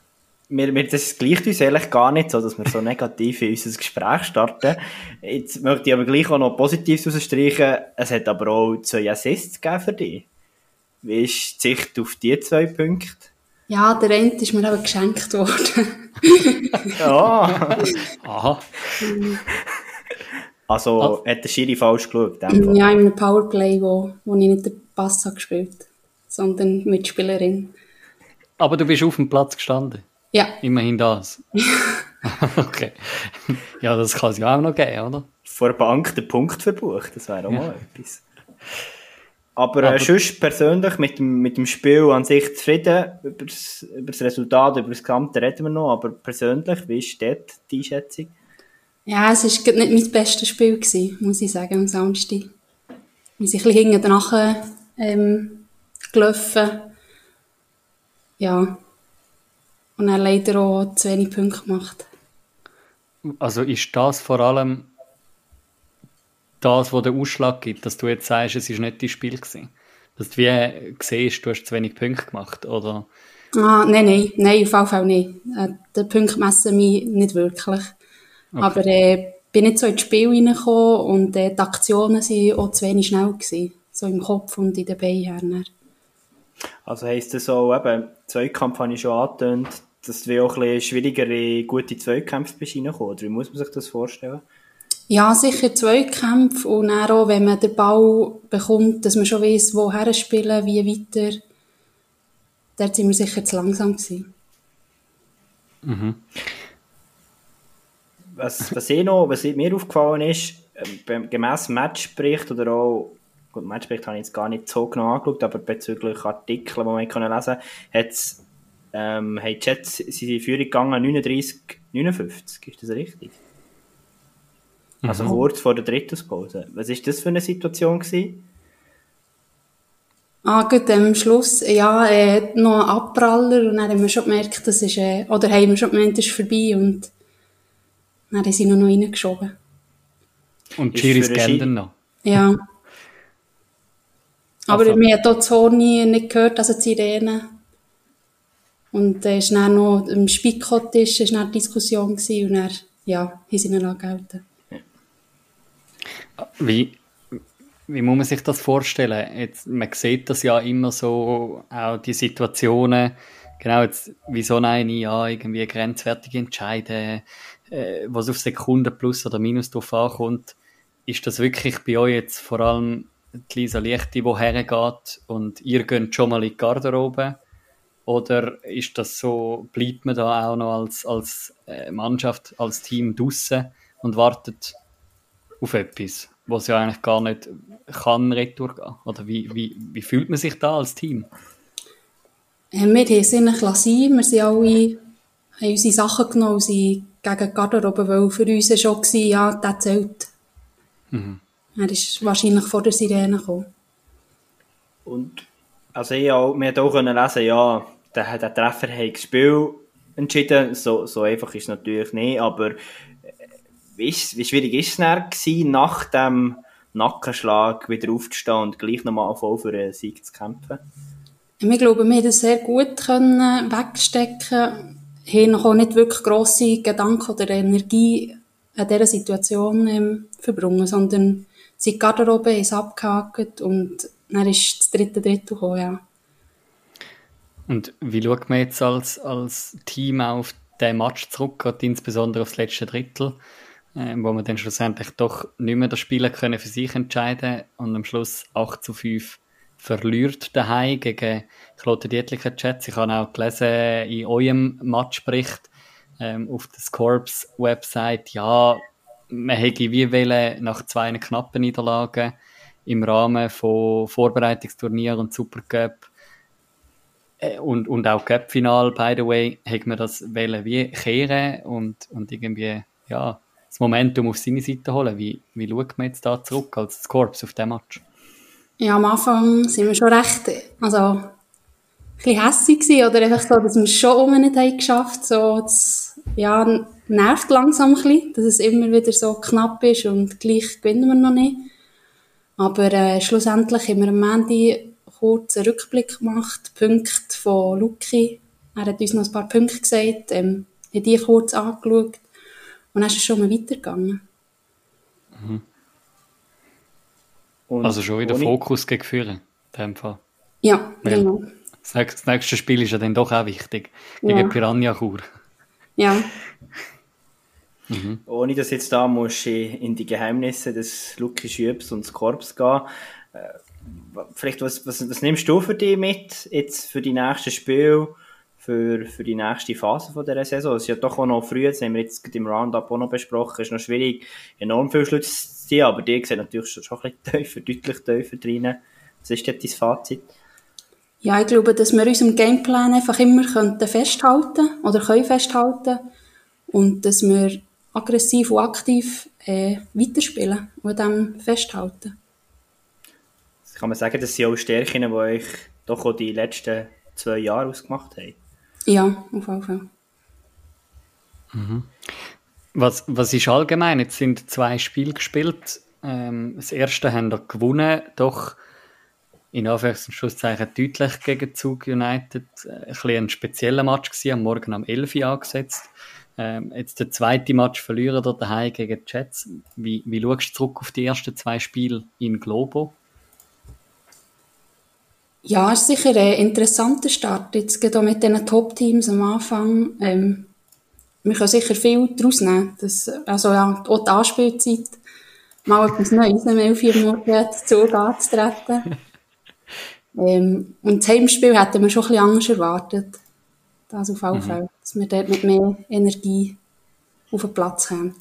mir, mir das gleicht uns ehrlich gar nicht so, dass wir so negativ in unser Gespräch starten. Jetzt möchte ich aber gleich auch noch Positives rausstreichen. Es hat aber auch zwei Assists gegeben für dich. Wie ist die Sicht auf die zwei Punkte? Ja, der eine ist mir aber geschenkt worden. ja. (laughs) (laughs) Aha. Also oh. hat der Schiri falsch geschaut? Ja, in einem Powerplay, wo, wo ich nicht den Pass habe gespielt sondern Mitspielerin. Aber du bist auf dem Platz gestanden? Ja. Immerhin das. (laughs) okay. Ja, das kann es ja auch noch geben, oder? Vor der Bank den Punkt verbucht, das wäre auch Ja. mal etwas. Aber, äh, Aber- sonst persönlich mit dem, mit dem Spiel an sich zufrieden, über das, über das Resultat, über das Gesamte reden wir noch, aber persönlich, wie ist dort die Einschätzung? Ja, es war nicht mein bestes Spiel, gewesen, muss ich sagen, am Samstag. Wir sind ein bisschen hinten nachher ähm, gelaufen. Ja. Und er leider auch zu wenig Punkte gemacht. Also ist das vor allem das, was den Ausschlag gibt, dass du jetzt sagst, es ist nicht dein Spiel gewesen? Dass du wie siehst, du hast zu wenig Punkte gemacht, oder? Ah, nein, nein, nein, auf jeden Fall nicht. Äh, den Punkt messen mich nicht wirklich. Aber äh, bin nicht so ins Spiel reingekommen und äh, die Aktionen waren auch zu wenig schnell. Gewesen. So im Kopf und in den Beinen. Also heisst das auch, eben, Zweikampf habe ich schon angetönt, dass du wie auch ein bisschen schwieriger in gute Zweikämpfe bist reingekommen, oder wie muss man sich das vorstellen? Ja, sicher Zweikämpfe und dann auch, wenn man den Ball bekommt, dass man schon weiss, woher spielen, wie weiter. Dort sind wir sicher zu langsam gewesen. Was, was, ich noch, was mir aufgefallen ist, ähm, gemäss Matchbericht oder auch, gut, Matchbericht habe ich jetzt gar nicht so genau angeschaut, aber bezüglich Artikeln, die man können lesen konnte, hat's, ähm, die Jets, sie sind in Führung gegangen, 39, 59, ist das richtig? Also kurz vor der Drittelspause. Was ist das für eine Situation gewesen? Ah, gut, am Schluss, ja, äh, noch ein Abpraller und dann haben wir schon gemerkt, das ist, äh, oder haben wir schon gemeint, das ist vorbei und dann haben sie ihn noch reingeschoben. Und Ist Chiris für den Ski- Genden noch. Ja. (laughs) Aber Also- wir haben hier die Horni nicht gehört, also die Sirene. Und äh, ist dann noch im Spikottisch ist dann eine Diskussion gewesen und dann, ja, haben sie ihn angehalten. Wie, wie muss man sich das vorstellen? Jetzt, man sieht das ja immer so, auch die Situationen, genau jetzt, wie so eine ja, irgendwie grenzwertige Entscheide, äh, was auf Sekunden plus oder minus drauf ankommt. Ist das wirklich bei euch jetzt vor allem die Lisa Lichti, die hergeht und ihr geht schon mal in die Garderobe? Oder ist das so, bleibt man da auch noch als, als äh, Mannschaft, als Team draussen und wartet auf etwas, was ja eigentlich gar nicht kann retour gehen? Oder wie, wie, wie fühlt man sich da als Team? Äh, wir haben es eigentlich lassen. Wir sind alle, haben unsere Sachen genommen und sind gegen die Garderobe, weil für uns war schon, gewesen, ja, der zählt. Er ist wahrscheinlich vor der Sirene gekommen. Und also ich auch, wir haben auch können lesen, ja, der, der Treffer hat das Spiel entschieden. So, so einfach ist es natürlich nicht, aber wie, ist, wie schwierig ist es dann gewesen, nach dem Nackenschlag wieder aufzustehen und gleich nochmal voll für einen Sieg zu kämpfen? Wir glauben, wir haben das sehr gut können wegstecken, haben noch nicht wirklich grosse Gedanken oder Energie an dieser Situation ähm, verbrungen, sondern die Garderobe, es abgehakt und dann ist das dritte Drittel gekommen, ja. Und wie schaut man jetzt als, als Team auf den Match zurück, gerade insbesondere aufs letzte Drittel, äh, wo man dann schlussendlich doch nicht mehr das Spiel können für sich entscheiden und am Schluss 8 zu 5 verliert daheim gegen Klote Dietlicher Chats. Ich habe auch gelesen in eurem Matchbericht ähm, auf der Scorps Website, ja, man hätte wie wollen, nach zwei knappen Niederlagen im Rahmen von Vorbereitungsturnier und Supercup äh, und, und auch Cup-Final, by the way, hätte man das wollen wie kehren und, und irgendwie, ja, das Momentum auf seine Seite holen. Wie, wie schaut man jetzt da zurück als Scorps auf den Match? Ja, am Anfang sind wir schon recht, also, ein bisschen hässig gewesen, oder einfach so, dass wir es schon um nicht haben geschafft, so, das, ja, nervt langsam ein bisschen, dass es immer wieder so knapp ist und gleich gewinnen wir noch nicht. Aber, äh, schlussendlich haben wir am Ende kurz einen Rückblick gemacht, Punkte von Luki. Er hat uns noch ein paar Punkte gesagt, ähm, hat die kurz angeschaut und dann ist es schon mal weitergegangen. Und Also schon wieder Fokus gegen Führen, in dem Fall. Ja, Weil- genau. Das nächste, Spiel ist ja dann doch auch wichtig. Gegen Ja. Piranha Chur. Ja. (laughs) Ohne dass jetzt da musst in die Geheimnisse des Lucky Schübs und des Korps gehen. Äh, vielleicht, was, was, was nimmst du für dich mit, jetzt für die nächsten Spiele? Für, für die nächste Phase von dieser Saison? Es ist ja doch auch noch früh, das haben wir jetzt im Roundup auch noch besprochen, es ist noch schwierig, enorm viel Schluss zu ziehen, aber die sehen natürlich schon, ein bisschen tiefer, deutlich tiefer drin. Was ist denn dein Fazit? Ja, ich glaube, dass wir unserem Gameplan einfach immer könnten festhalten oder können festhalten und dass wir aggressiv und aktiv äh, weiterspielen und dem festhalten. Kann man sagen, dass sie auch Stärken, die euch doch auch die letzten zwei Jahre ausgemacht haben? Ja, auf jeden Fall. Mhm. Was, was ist allgemein? Jetzt sind zwei Spiele gespielt. Ähm, das erste haben wir gewonnen, doch in Anführungszeichen deutlich gegen Zug United. Ein, bisschen ein spezieller Match gewesen, am Morgen am 11 Uhr angesetzt. Ähm, jetzt der zweite Match verlieren dort daheim gegen die Jets. Wie, wie schaust du zurück auf die ersten zwei Spiele in Globo? Ja, es ist sicher ein interessanter Start. Jetzt geht auch mit diesen Top-Teams am Anfang. Ähm, wir können sicher viel daraus nehmen. Das, also ja, auch die Anspielzeit, mal etwas Neues am 11 Uhr morgens Zug anzutreten. (laughs) ähm, und das Heimspiel hätten wir schon ein bisschen anders erwartet. Das auf jeden mhm. Fall. Dass wir dort mit mehr Energie auf den Platz kämen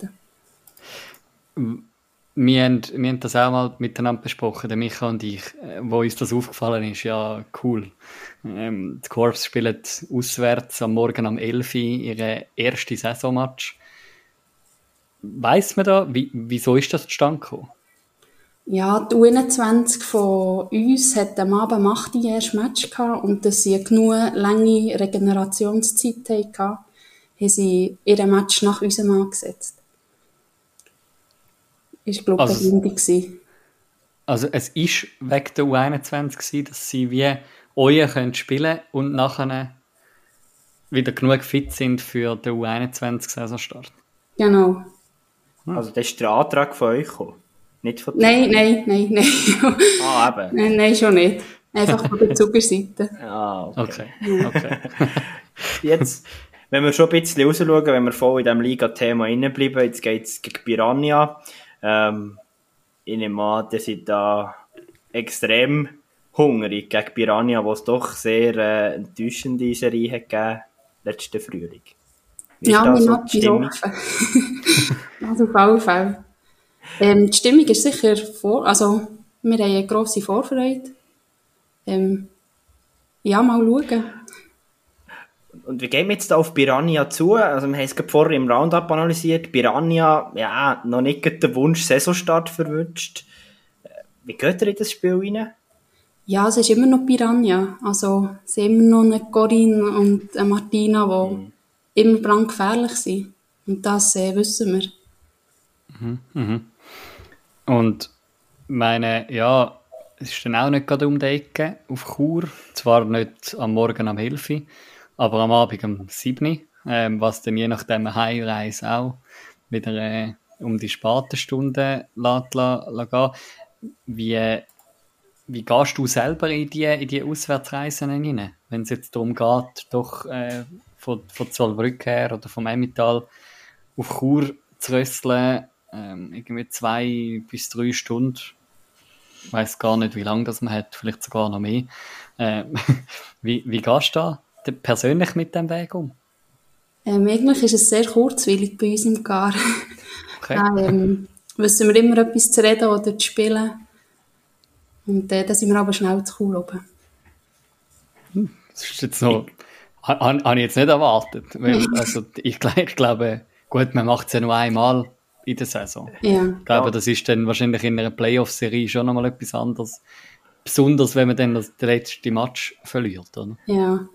wir haben, wir haben das auch mal miteinander besprochen, der Micha und ich, äh, wo uns das aufgefallen ist. Ja, cool. Ähm, die Corps spielen auswärts am Morgen am 11 Uhr ihre erste Saisonmatch. Weiss man da, wie, wieso ist das zustande gekommen? Ja, die U21 von uns hat am Abend 8 Uhr erst Match gehabt und dass sie genug lange Regenerationszeit hatten, haben sie ihren Match nach unserem angesetzt ist, glaube ich, also, gewesen. Also es ist wegen der U21 gewesen, dass sie wie euer können spielen und nachher wieder genug fit sind für den U21-Saisonstart. Genau. Hm. Also das ist der Antrag von euch gekommen? Nicht von Nein, nein, nein, nein. Ah, eben. Nein, nein, schon nicht. Einfach von der Zuckerseite. (laughs) Ah, okay. okay. okay. (laughs) Jetzt, wenn wir schon ein bisschen rausschauen, wenn wir voll in diesem Liga-Thema bleiben, jetzt geht es gegen Piranha. Ähm, ich nehme an, die sind da extrem hungrig gegen Piranha, wo es doch sehr äh, enttäuschende Serie hat gegeben letzten Frühling. Wie ja, wir so die Stimmung? also auf (laughs) jeden Fall. Ähm, die Stimmung ist sicher vor, also wir haben eine grosse Vorfreude. Ähm, ja, mal schauen. Und wie gehen wir jetzt da auf Piranha zu? Also wir haben es gerade vorher im Roundup analysiert. Piranha, ja, noch nicht den Wunsch Saisonstart verwünscht. Äh, wie geht ihr in das Spiel rein? Ja, es ist immer noch Piranha. Also es sind immer noch eine Corinne und eine Martina, die mhm. immer brandgefährlich sind. Und das äh, wissen wir. Mhm, mhm. Und meine, ja, es ist dann auch nicht gerade um die Ecke auf Chur. Zwar nicht am Morgen am 11 aber am Abend um 7 ähm, was dann je nachdem Heimreise auch wieder äh, um die lässt, gehen. Wie, wie gehst du selber in die, in die Auswärtsreisen hinein? Wenn es jetzt darum geht, doch äh, von, von Zollbrück her oder vom Emmental auf Chur zu rösseln, ähm, irgendwie zwei bis drei Stunden. Ich weiß gar nicht, wie lange das man hat, vielleicht sogar noch mehr. Äh, (laughs) wie, wie gehst du da persönlich mit dem Weg um? Ähm, eigentlich ist es sehr kurzweilig bei uns im Gar. Okay. (laughs) ähm, wissen wir immer etwas zu reden oder zu spielen. Und äh, dann sind wir aber schnell zu cool oben. Hm, das ist jetzt noch, habe ich jetzt nicht erwartet. Weil, (laughs) also, ich, ich glaube, gut, man macht es ja nur einmal in der Saison. Ja. Ich glaube, das ist dann wahrscheinlich in einer Playoff-Serie schon nochmal etwas anderes. Besonders, wenn man dann das letzte Match verliert, oder? Ja.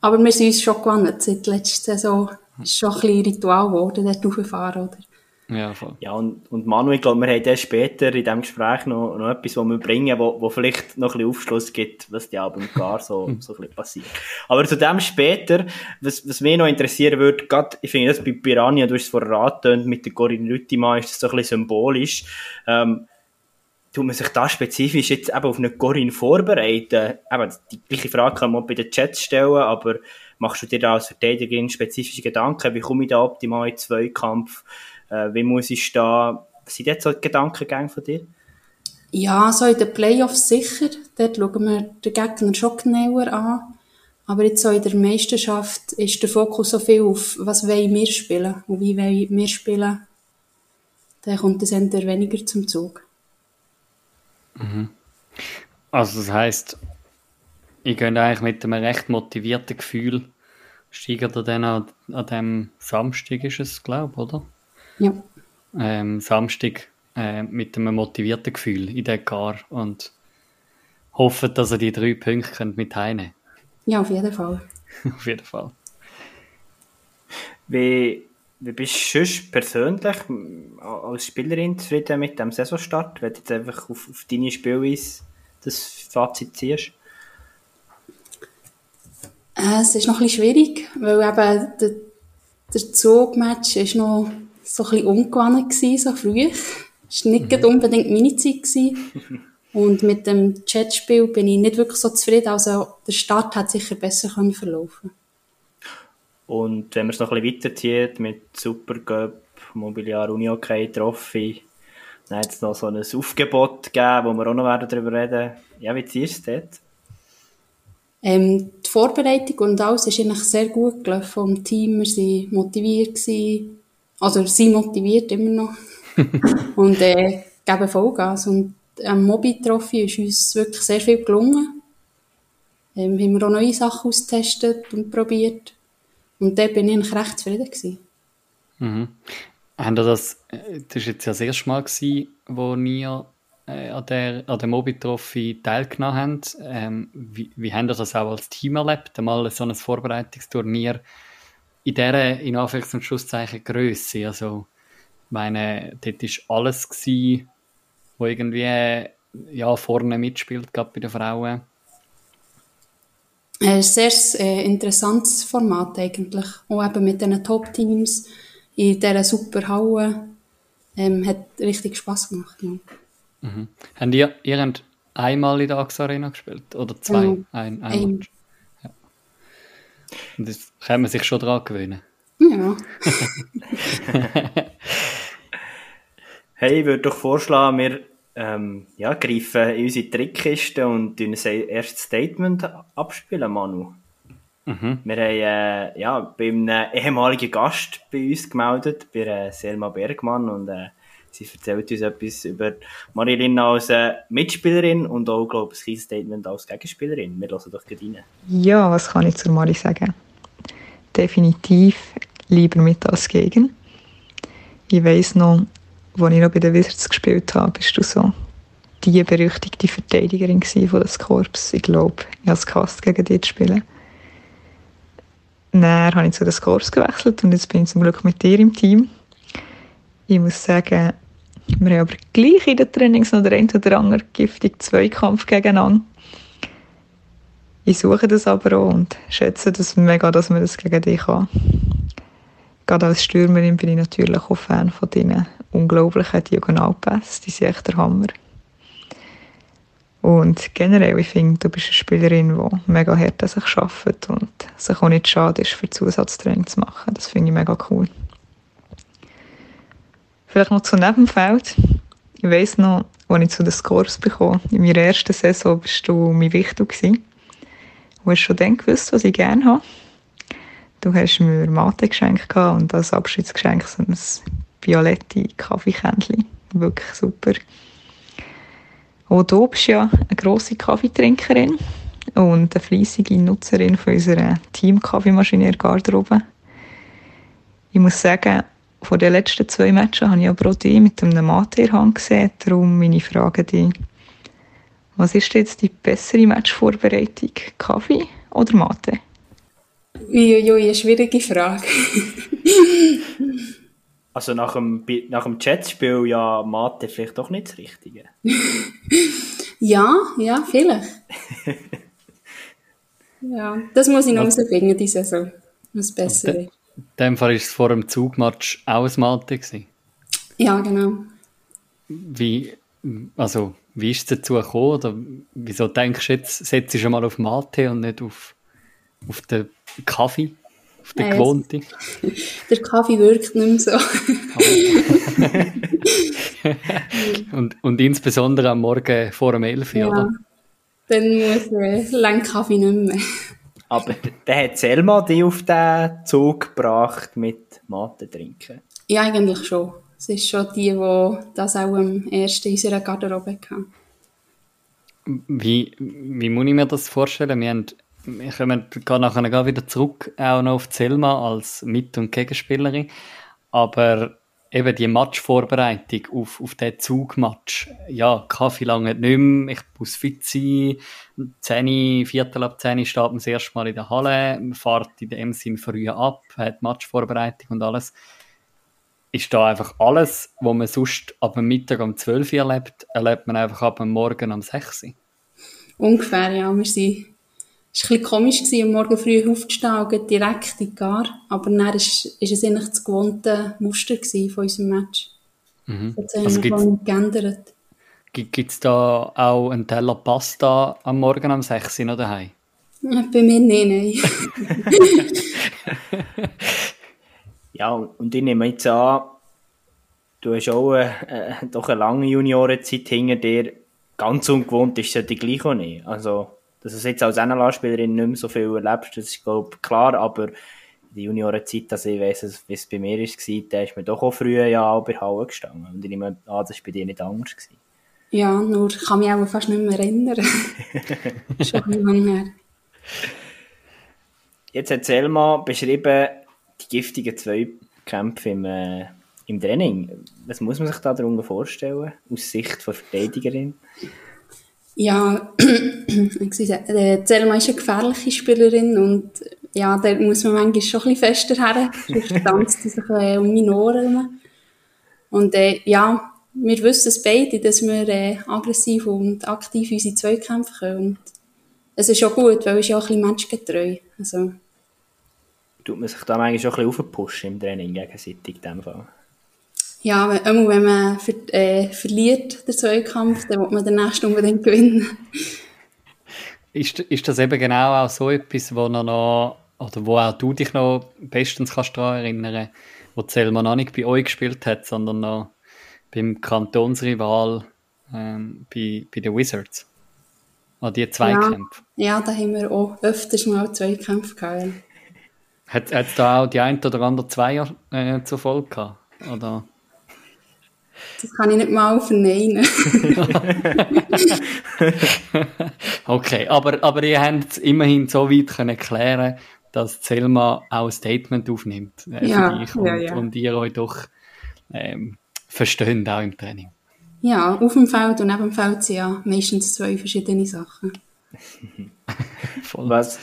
Aber wir sind uns schon gewohnt, seit letzter Saison. Es ist schon ein bisschen Ritual geworden, dort rauffahren, oder? Ja, voll. Ja, und, und Manu, ich glaube, wir haben dann später in diesem Gespräch noch, noch etwas, was wir bringen, wo, wo vielleicht noch ein bisschen Aufschluss gibt, was die Album gar so, so ein bisschen passiert. Aber zu dem später, was, was mich noch interessieren würde, gerade, ich finde das bei Piranha, du hast es vorher raten, mit der Corinne Lüttimann ist das so ein bisschen symbolisch. Ähm, tut man sich da spezifisch jetzt eben auf eine Corin vorbereiten? Eben, die gleiche Frage kann man bei den Chats stellen, aber machst du dir da als Verteidigerin spezifische Gedanken? Wie komme ich da optimal in den Zweikampf? Äh, wie muss ich da? Was sind jetzt so die Gedankengänge von dir? Ja, so in den Playoffs sicher. Dort schauen wir den Gegner schon genauer an. Aber jetzt so in der Meisterschaft ist der Fokus so viel auf, was wollen wir spielen und wie wollen wir spielen. Dann kommt das eher weniger zum Zug. Also das heisst, ich gehe eigentlich mit einem recht motivierten Gefühl, steigert er dann an, an dem Samstag ist es, glaube ich, oder? Ja. Ähm, Samstag äh, mit einem motivierten Gefühl in den Car und hoffe, dass er die drei Punkte könnt mit heimnehmen Ja, auf jeden Fall. (laughs) Auf jeden Fall. Wie, wie bist du persönlich als Spielerin zufrieden mit dem Saisonstart, wenn du jetzt einfach auf, auf deine Spielweise das Fazit ziehst? Äh, es ist noch ein bisschen schwierig, weil eben der, der Zugmatch ist noch so ein bisschen ungewohnt gewesen, so früh. Es war nicht gerade unbedingt meine Zeit. Gewesen. (laughs) Und mit dem Chatspiel bin ich nicht wirklich so zufrieden. Also der Start hat sicher besser können verlaufen Und wenn man es noch ein bisschen weiterzieht mit Supercup, Mobiliar, Unihockey, Trophy, dann hat es noch so ein Aufgebot gegeben, wo wir auch noch werden darüber reden Ja, wie ziehst du es dort? Ähm, die Vorbereitung und alles ist eigentlich sehr gut gelaufen vom Team. Wir waren motiviert. Gewesen. Also, sie motiviert immer noch. (laughs) und äh, geben Vollgas. Und am Mobi-Trophy ist uns wirklich sehr viel gelungen. Ähm, haben wir auch neue Sachen ausgetestet und probiert. Und da bin ich recht zufrieden gewesen. Mhm. Haben ihr das, äh, das war jetzt ja das erste Mal, gewesen, wo ihr äh, an der, an teilgenommen habt. Ähm, wie, wie habt ihr das auch als Team erlebt? Einmal so ein Vorbereitungsturnier in dieser, in Anführungs- und Schlusszeichen, Grösse. Also, ich meine, dort war alles, gewesen, wo irgendwie äh, ja, vorne mitspielt, gerade bei den Frauen. Äh, Ein sehr äh, interessantes Format eigentlich. Auch eben mit diesen Top-Teams in dieser super Halle. Ähm, hat richtig Spass gemacht. Ja. Mhm. Habt ihr, ihr habt einmal in der AXA Arena gespielt? Oder zwei? Ja. Ein, ein Ein. Match? Ja. Und das kann man sich schon daran gewöhnen. ja. (laughs) Hey, ich würde doch vorschlagen, wir ähm, ja, greifen in unsere Trickkiste und tun ein erstes Statement abspielen, Manu. Mhm. Wir haben äh, ja, bei einem ehemaligen Gast bei uns gemeldet, bei äh, Selma Bergmann, und äh, sie erzählt uns etwas über Marilyn als äh, Mitspielerin und auch, glaube ich, ein Statement als Gegenspielerin. Wir hören doch gleich rein. Ja, was kann ich zur Mari sagen? Definitiv lieber mit als gegen. Ich weiss noch, als ich noch bei den Wizards gespielt habe, bist du so die berüchtigte Verteidigerin von das Korps. Ich glaube, ich habe es gehasst, gegen dich zu spielen. Dann habe ich zu den Korps gewechselt und jetzt bin ich zum Glück mit dir im Team. Ich muss sagen, wir haben aber gleich in den Trainings noch der ein oder andere giftige Zweikampf gegeneinander. Ich suche das aber auch und schätze das mega, dass man das gegen dich kann. Gerade als Stürmerin bin ich natürlich auch Fan von deinen unglaublichen Diagonalpässen. Die sind echt der Hammer. Und generell, ich finde, du bist eine Spielerin, die mega hart an sich arbeitet und sich auch nicht schade ist, für Zusatztraining zu machen. Das finde ich mega cool. Vielleicht noch zu Nebenfeld. Ich weiss noch, als ich zu den Scores bekam, in meiner ersten Saison bist du mein Wichtel gewesen. Du hast schon dann gewusst, was ich gerne habe. Du hast mir Mate geschenkt und als Abschiedsgeschenk so ein violette Kaffeekännchen. Wirklich super. Auch du bist ja eine grosse Kaffeetrinkerin und eine fleissige Nutzerin von unserer Team-Kaffeemaschine in der Garderobe. Ich muss sagen, von den letzten zwei Matches habe ich aber auch die mit einem Mate in der Hand gesehen. Darum meine Frage die, was ist jetzt die bessere Matchvorbereitung? Kaffee oder Mate? Uiuiui, eine schwierige Frage. (laughs) Also nach dem, nach dem Chatspiel ja Mathe vielleicht doch nicht das Richtige. (laughs) ja, ja, vielleicht. (laughs) ja, das muss ich noch herausfinden, diese Saison. Was besser ist. In dem Fall war es vor dem Zugmatch auch ein Mate. Gewesen. Ja, genau. Wie, also, wie ist es dazu gekommen? Oder wieso denkst du jetzt, setzt du schon mal auf Mate und nicht auf, auf den Kaffee? Auf den Nein, gewohnten? (laughs) Der Kaffee wirkt nicht mehr so. (laughs) und, und insbesondere am Morgen vor dem 11 Uhr, ja. oder? Dann muss äh, lang Kaffee nicht mehr. Aber der hat Selma die auf den Zug gebracht mit Mate trinken. Ja, eigentlich schon. Es ist schon die, die das auch am ersten in unserer Garderobe hatten. Wie, wie muss ich mir das vorstellen? Wir, haben, wir kommen nachher wieder zurück auch noch auf Selma als Mit- und Gegenspielerin. Aber eben die Matchvorbereitung auf, auf den Zugmatch, ja, Kaffee lange nicht mehr, ich muss fit sein, 10, Viertel ab 10 steht man das erste Mal in der Halle, man fährt in dem Sinn früh ab, hat Matchvorbereitung und alles. Ist da einfach alles, was man sonst ab dem Mittag um 12 Uhr erlebt, erlebt man einfach ab dem Morgen um 6 Uhr? Ungefähr, ja. Wir sind es war ein bisschen komisch, gewesen, am Morgen früh aufzustehen und direkt in die Gar. Aber dann war es, eigentlich das gewohnte Muster von unserem Match. Mhm. Das hat sich also nicht geändert. Gibt es da auch einen Teller Pasta am Morgen um 6 Uhr noch daheim? Bei mir nicht, nein. (laughs) (laughs) ja, und ich nehme jetzt an, du hast auch äh, doch eine lange Juniorenzeit hinter dir. Ganz ungewohnt ist es ja gleich auch nicht. Also, dass du es jetzt als NLA-Spielerin nicht mehr so viel erlebst, das ist, glaube ich, klar, aber die Juniorenzeit, dass ich weiss, wie es bei mir war, da ist mir doch auch früher ja auch bei Hauen gestanden. Und ich nehme an, das war bei dir nicht anders. Gewesen. Ja, nur ich kann mich auch fast nicht mehr erinnern. (laughs) Schon lange her. Jetzt erzähl mal, beschrieben die giftigen Zweikämpfe im, äh, im Training. Was muss man sich da darunter vorstellen, aus Sicht von Verteidigerin? Ja, (clears throat) Selma ist eine gefährliche Spielerin und ja, da muss man manchmal schon ein bisschen fester her, sonst tanzt sie sich äh, um meine Ohren Und äh, ja, wir wissen es beide, dass wir äh, aggressiv und aktiv unsere Zweikämpfe können. Und es ist auch gut, weil es ja auch ein bisschen menschgetreu. Also. Tut man sich da manchmal schon ein bisschen aufpushen im Training gegenseitig in dem Fall? Ja, wenn, wenn man ver, äh, verliert, den Zweikampf, dann wird man den nächsten unbedingt gewinnen. Ist, ist das eben genau auch so etwas, wo noch, oder wo auch du dich noch bestens kannst daran erinnern, wo Selma noch nicht bei euch gespielt hat, sondern noch beim Kantonsrival ähm, bei, bei den Wizards? An die Zweikämpfe? Ja, ja, da haben wir auch öfters mal Zweikämpfe gehabt. Hat es da auch die ein oder andere Zweier äh, zur Folge gehabt? Oder? Das kann ich nicht mal verneinen. (laughs) okay, aber, aber ihr habt es immerhin so weit können klären dass Selma auch ein Statement aufnimmt äh, ja, für dich und, ja, ja. und ihr euch doch ähm, versteht auch im Training. Ja, auf dem Feld und neben dem Feld sind ja meistens zwei verschiedene Sachen. (laughs) Was?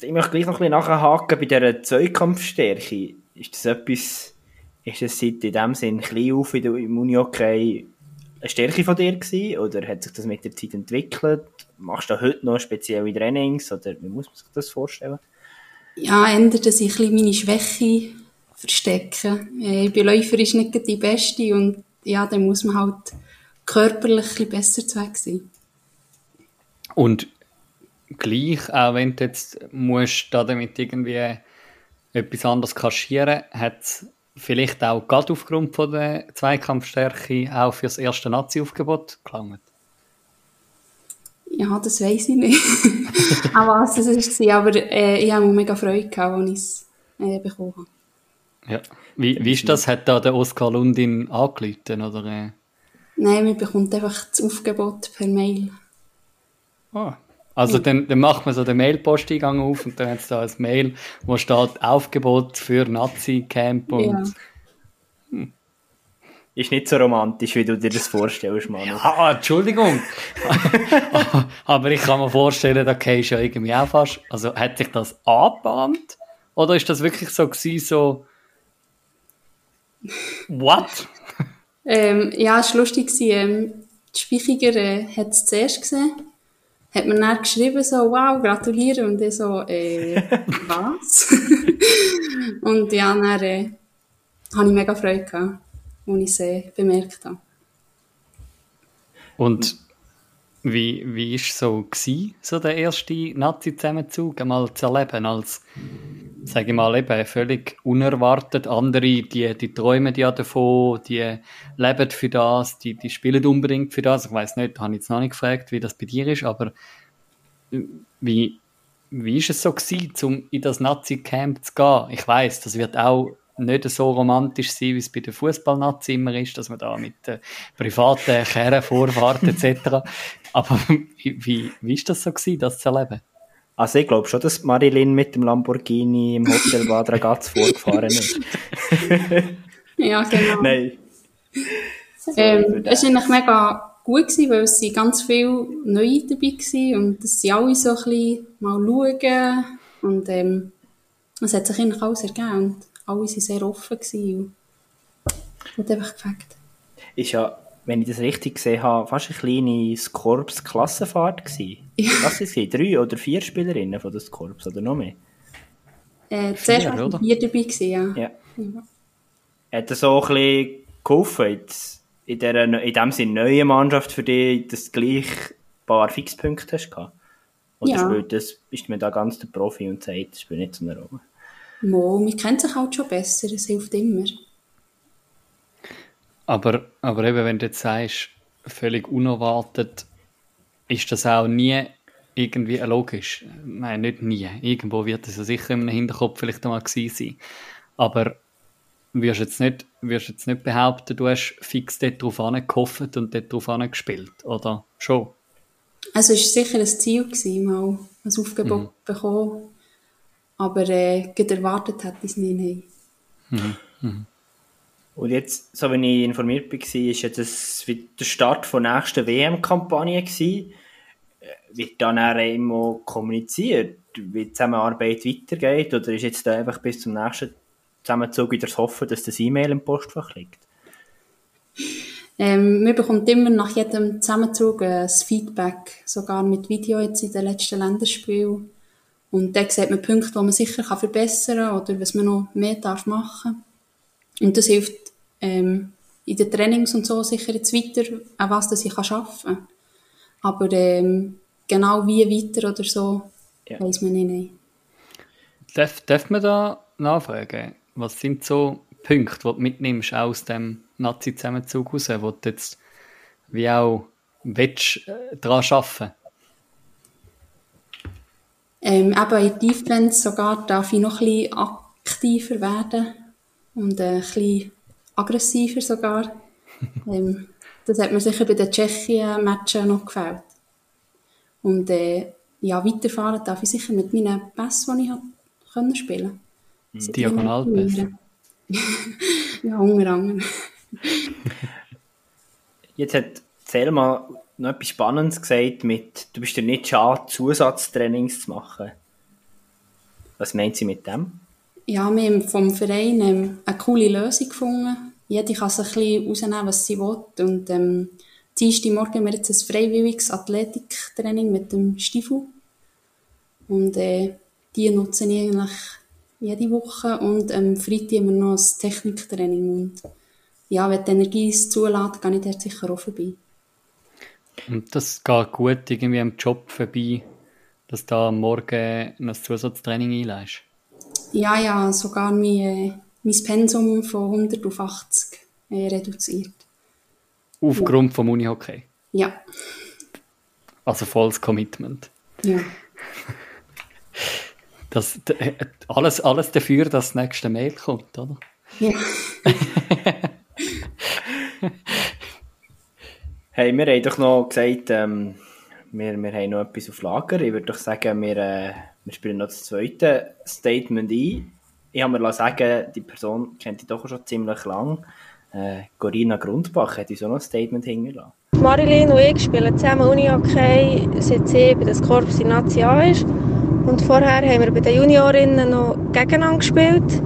Ich möchte gleich noch ein bisschen nachhaken bei dieser Zweikampfstärke. Ist das etwas, ist es seit in dem Sinn klein auf in der Unihockey eine Stärke von dir gewesen? Oder hat sich das mit der Zeit entwickelt? Machst du heute noch spezielle Trainings? Oder wie muss man sich das vorstellen? Ja, ändert dass ich ein meine Schwäche verstecke. Äh, ich bin läuferisch nicht die Beste und ja, dann muss man halt körperlich ein besser zu weg sein. Und gleich, auch wenn du jetzt musst damit irgendwie etwas anderes kaschieren, hat es vielleicht auch gerade aufgrund von der Zweikampfstärke auch fürs erste Nazi-Aufgebot gelangt? Ja, das weiß ich nicht. (laughs) auch was es war, aber äh, ich habe mega Freude gehabt, als ich es äh, bekommen habe. Ja. Wie, wie ist das? Hat da der Oskar Lundin angerufen, oder? Äh? Nein, man bekommt einfach das Aufgebot per Mail. Ah, also dann, dann macht man so den Mailposteingang auf und dann hat es da ein Mail, wo steht Aufgebot für Nazi-Camp und... Ja. Hm. Ist nicht so romantisch, wie du dir das vorstellst, Mann. Ja, Entschuldigung. (laughs) Aber ich kann mir vorstellen, da gehst ja irgendwie auch fast... Also hat sich das angebahnt? Oder ist das wirklich so gewesen, so... What? ähm, ja, es war lustig. Ähm, die Speichiger äh, hat es zuerst gesehen hat mir dann geschrieben, so, wow, gratuliere. Und ich so, äh, (laughs) was? (laughs) und ja, dann äh, habe ich mega Freude gehabt, als ich äh, bemerkt habe. Und wie, wie ist es so gewesen, so der erste Nazi-Zusammenzug einmal zu erleben, als, sage ich mal, eben völlig unerwartet. Andere, die, die träumen ja davon, die leben für das, die, die spielen unbedingt für das. Ich weiß nicht, habe ich jetzt noch nicht gefragt, wie das bei dir ist, aber wie, wie ist es so gewesen, um in das Nazi-Camp zu gehen? Ich weiß, das wird auch nicht so romantisch sein, wie es bei den Fußballnazi immer ist, dass man da mit äh, privaten Kerren vorfahrt etc. (laughs) Aber wie, wie ist das so gewesen, das zu erleben? Also ich glaube schon, dass Marilyn mit dem Lamborghini im Hotel Bad Ragaz vorgefahren ist. (laughs) ja, genau. Nein. Ähm, es war eigentlich mega gut, gewesen, weil es sind ganz viele Neue dabei waren und es sind alle so ein bisschen mal schauen und ähm, es hat sich eigentlich alles ergeben und alle waren sehr offen gewesen und hat einfach gefällt. Ist ja, wenn ich das richtig gesehen habe, fast eine kleine Skorps-Klassenfahrt gewesen. Ja. Was ist es? Drei oder vier Spielerinnen von des Skorps oder noch mehr? Äh, zuerst Vier, waren oder? vier dabei, gewesen, ja. Ja. Ja. Hat das so ein bisschen geholfen, jetzt in, der, in dem Sinne neuen Mannschaft für dich, dass du gleich ein paar Fixpunkte hast gehabt? Oder Ja. spielt das, ist man da ganz der Profi und sagt, das spielt nicht so eine Rolle? Mo, man kennt sich halt schon besser, es hilft immer. Aber, aber eben, wenn du jetzt sagst, völlig unerwartet, ist das auch nie irgendwie logisch. Nein, nicht nie. Irgendwo wird es ja sicher im Hinterkopf vielleicht einmal gewesen sein. Aber wirst jetzt nicht, wirst jetzt nicht behaupten, du hast fix dort drauf gehofft und dort drauf gespielt, oder schon? Also es war sicher ein Ziel, gewesen, mal ein Aufgebot zu bekommen. Aber äh, erwartet hätte ich es nie. Nein. Und jetzt, so wie ich informiert war, ist ja das wie der Start der nächsten WM-Kampagne gewesen. Äh, Wird dann immer kommuniziert, wie die Zusammenarbeit weitergeht? Oder ist jetzt da einfach bis zum nächsten Zusammenzug wieder das Hoffen, dass das E-Mail im Postfach liegt? Ähm, man bekommt immer nach jedem Zusammenzug äh, Feedback, sogar mit Video jetzt in den letzten Länderspielen. Und da sieht man Punkte, die man sicher kann verbessern kann oder was man noch mehr darf machen Und das hilft ähm, in den Trainings und so sicher jetzt weiter, an was das ich arbeiten kann. Aber ähm, genau wie weiter oder so, Ja. weiss man nicht. Nein. Darf, darf man da nachfragen, was sind so Punkte, die du mitnimmst aus dem Nazi-Zusammenzug raus, wo du jetzt wie auch willst, äh, daran arbeiten Ähm, eben in Defense sogar darf ich noch ein bisschen aktiver werden und äh, ein bisschen aggressiver sogar. (laughs) ähm, das hat mir sicher bei den Tschechien-Matchen noch gefällt. Und äh, ja, weiterfahren darf ich sicher mit meinen Pässen, die ich können spielen konnte. Diagonalpässe. (laughs) ja, unter anderem. (laughs) Jetzt hat Selma noch etwas Spannendes gesagt mit, du bist dir nicht schade, Zusatztrainings zu machen. Was meint sie mit dem? Ja, wir haben vom Verein ähm, eine coole Lösung gefunden. Jede kann sich ein bisschen rausnehmen, was sie will. Und ähm, Dienstagmorgen haben wir jetzt ein freiwilliges Athletiktraining mit dem Stiefel. Und äh, die nutzen ich eigentlich jede Woche. Und am Freitag haben wir noch ein Techniktraining. Und ja, wenn die Energie es zulässt, gehe ich dort sicher auch vorbei. Und das geht gut irgendwie am Job vorbei, dass du da am Morgen noch ein Zusatztraining einleihst. Ja, ja, sogar mein, äh, mein Pensum von 100 auf 80 äh, reduziert. Aufgrund vom Unihockey. Ja, Also volles Commitment. ja. Das, äh, alles, alles dafür, dass das nächste Mail kommt, oder? ja. (laughs) Hey, wir haben doch noch gesagt, ähm, wir, wir haben noch etwas auf Lager. Ich würde doch sagen, wir, äh, wir spielen noch das zweite Statement ein. Ich habe mir sagen, die Person kennt die doch schon ziemlich lang. Äh, Corinna Grundbach hat uns auch noch ein Statement hingelassen. Marilyn und ich spielen zusammen Unihockey, seit sie bei den Korps in Nazi ist. Und vorher haben wir bei den Juniorinnen noch gegeneinander gespielt.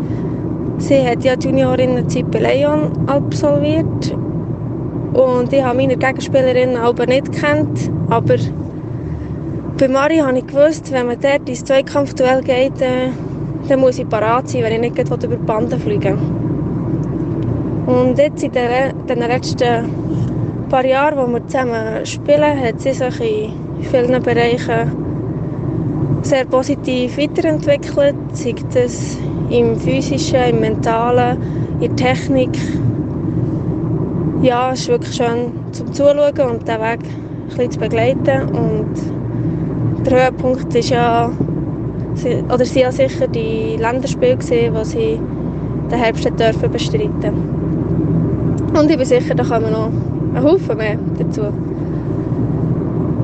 Sie hat ja die Juniorinnenzeit bei Leon absolviert. Und ich habe meine Gegenspielerinnen aber nicht gekannt. Aber bei Mari habe ich gewusst, wenn man dort ins Zweikampfduell geht, äh, dann muss ich parat sein, wenn ich nicht gleich über die Bande fliegen will. Und jetzt in den, den letzten paar Jahren, wo wir zusammen spielen, hat sie sich in vielen Bereichen sehr positiv weiterentwickelt. Sei das im physischen, im mentalen, in der Technik. Ja, es ist wirklich schön zum Zuschauen und den Weg ein bisschen zu begleiten. Und der Höhepunkt ist ja sie, oder sie ja sicher die Länderspiele gesehen, die sie den Herbst dürfen bestreiten. Und ich bin sicher, da kommen noch ein Haufen mehr dazu.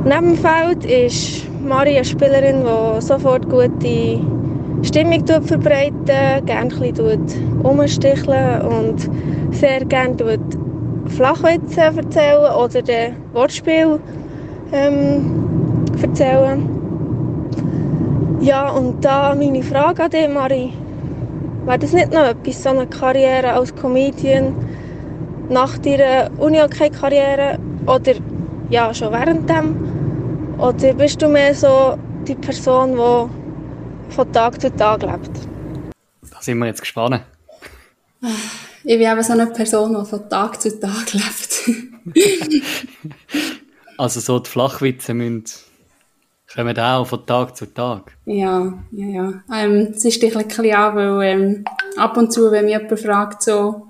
Neben dem Feld ist Mari eine Spielerin, die sofort gute Stimmung verbreiten, gerne ein bisschen umsticheln und sehr gerne Flachwitze erzählen oder Wortspiel ähm, erzählen. Ja, und da meine Frage an dich, Mari. Wäre das nicht noch etwas, so eine Karriere als Comedian nach deiner Uni-Karriere oder ja, schon während dem? Oder bist du mehr so die Person, die von Tag zu Tag lebt? Da sind wir jetzt gespannt. Ich bin eben so eine Person, die von Tag zu Tag (laughs) lebt. also so die Flachwitze müssen kommen auch von Tag zu Tag. Ja, ja, ja. Ähm, es ist ein bisschen an, weil ähm, ab und zu, wenn mich jemand fragt, so,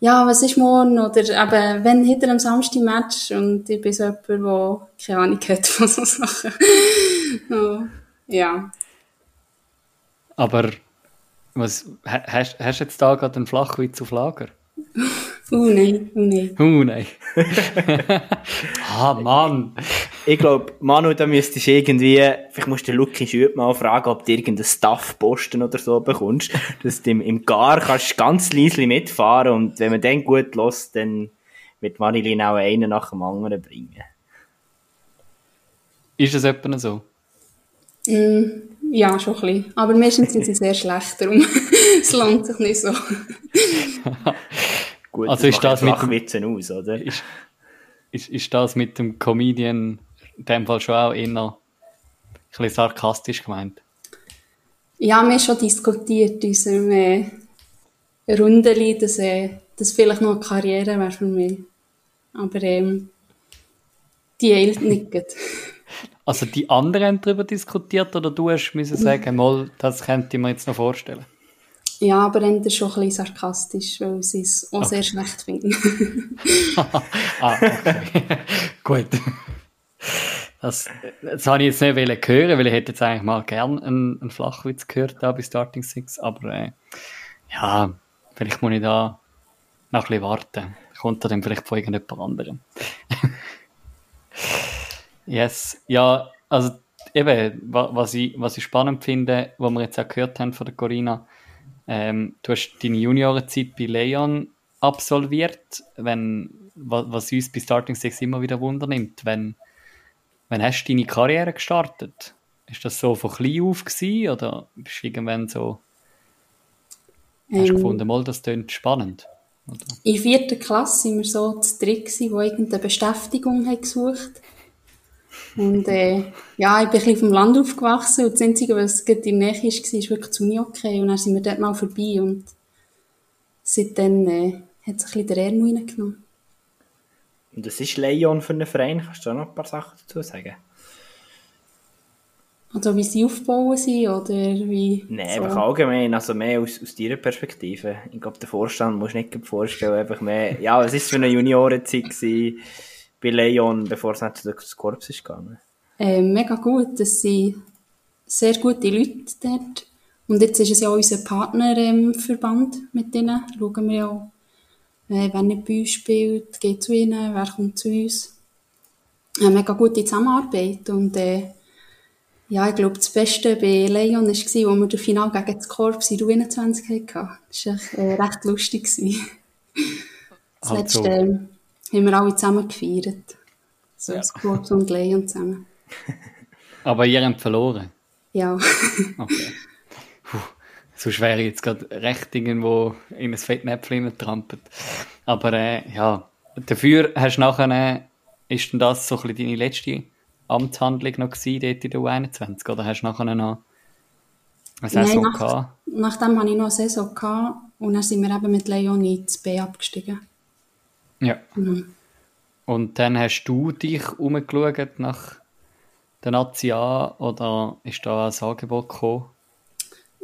ja, was ist morgen? Oder eben, wenn hinter am Samstag Match und ich bin so jemand, der keine Ahnung hat von so Sachen. (laughs) oh, ja. Aber was, hast, hast du jetzt da gerade einen Flachwitz auf Lager? (laughs) Oh nein, oh nein. Oh nein. ah, Mann. Ich glaube, Manu, da müsstest du irgendwie, vielleicht musst du Lucky Schütt mal fragen, ob du irgendeinen Staff-Posten oder so bekommst, dass du im, im Gar kannst ganz leise mitfahren und wenn man den gut lässt, dann wird Marilyn auch einen nach dem anderen bringen. Ist das etwa so? Mm, ja, schon ein bisschen. Aber meistens sind sie sehr schlecht, darum (laughs) es lohnt sich nicht so. (laughs) Gut, also das ist das mit Witzen aus, oder? Ist, ist, ist das mit dem Comedian in dem Fall schon auch eher ein bisschen sarkastisch gemeint? Ja, wir haben schon diskutiert in unserem äh, Rundeli, dass äh, das vielleicht noch eine Karriere wäre für mich. Aber ähm, die eilt nicht. Also die anderen haben darüber diskutiert oder du hast müssen sagen, (laughs) mal, das könnte ich mir jetzt noch vorstellen? Ja, aber dann schon ein bisschen sarkastisch, weil sie es auch okay. sehr schlecht finden. (laughs) ah, okay. (laughs) Gut. Das, das habe ich jetzt nicht wollen hören, weil ich hätte jetzt eigentlich mal gern einen, einen Flachwitz gehört da bei Starting Six, aber äh, ja, vielleicht muss ich da noch ein bisschen warten. Kommt da dann vielleicht von irgendjemand anderem. (laughs) yes, ja, also eben, was ich, was ich spannend finde, was wir jetzt auch gehört haben von der Corinna, ähm, du hast deine Juniorenzeit bei Leon absolviert, wenn, was, uns bei Starting Six immer wieder wundernimmt, wenn, wenn hast du deine Karriere gestartet? Ist das so von klein auf gewesen, oder bist du irgendwann so, hast du ähm, gefunden, mal, das klingt spannend? Oder? In vierter Klasse waren wir so zu dritt, die irgendeine Beschäftigung haben gesucht und äh, ja, ich bin ein bisschen vom Land aufgewachsen und das Einzige, was in der Nähe war, war wirklich zu mir okay. Und dann sind wir dort mal vorbei und seitdem äh, hat sich ein bisschen der Ärmel reingenommen. Und was ist Leon für einen Verein? Kannst du da noch ein paar Sachen dazu sagen? Also wie sie aufbauen sind oder wie... Nein, so. einfach allgemein, also mehr aus, aus deiner Perspektive. Ich glaube, der Vorstand muss nicht vorstellen, einfach mehr... Ja, was war für eine Juniorenzeit gewesen? Bei Leon, bevor es nicht zu das Korps ist gegangen? Äh, mega gut. Das sind sehr gute Leute dort. Und jetzt ist es ja auch unser Partnerverband ähm, mit denen. Schauen wir ja, äh, wer nicht bei uns spielt, geht zu ihnen, wer kommt zu uns. Äh, mega gute Zusammenarbeit. Und äh, ja, ich glaube, das Beste bei Leon war, als wir das Final gegen das Korps in U21 hatten. Das war äh, recht lustig. Das also. letzte, haben wir alle zusammen gefeiert. So ja. Squad und Leon zusammen. (laughs) Aber ihr habt verloren? Ja. okay. Puh, so schwer jetzt gerade recht irgendwo in ein Fettnäpfchen trampelt. Aber äh, ja, dafür hast du nachher, äh, ist denn das so ein bisschen deine letzte Amtshandlung noch gewesen, dort in der U21? Oder hast du nachher noch eine Saison Nein, nach, gehabt? Nachdem hatte ich noch eine Saison gehabt und dann sind wir eben mit Leon ins B abgestiegen. Ja. Mhm. Und dann hast du dich umgeschaut nach der Nazi A oder ist da ein Angebot gekommen?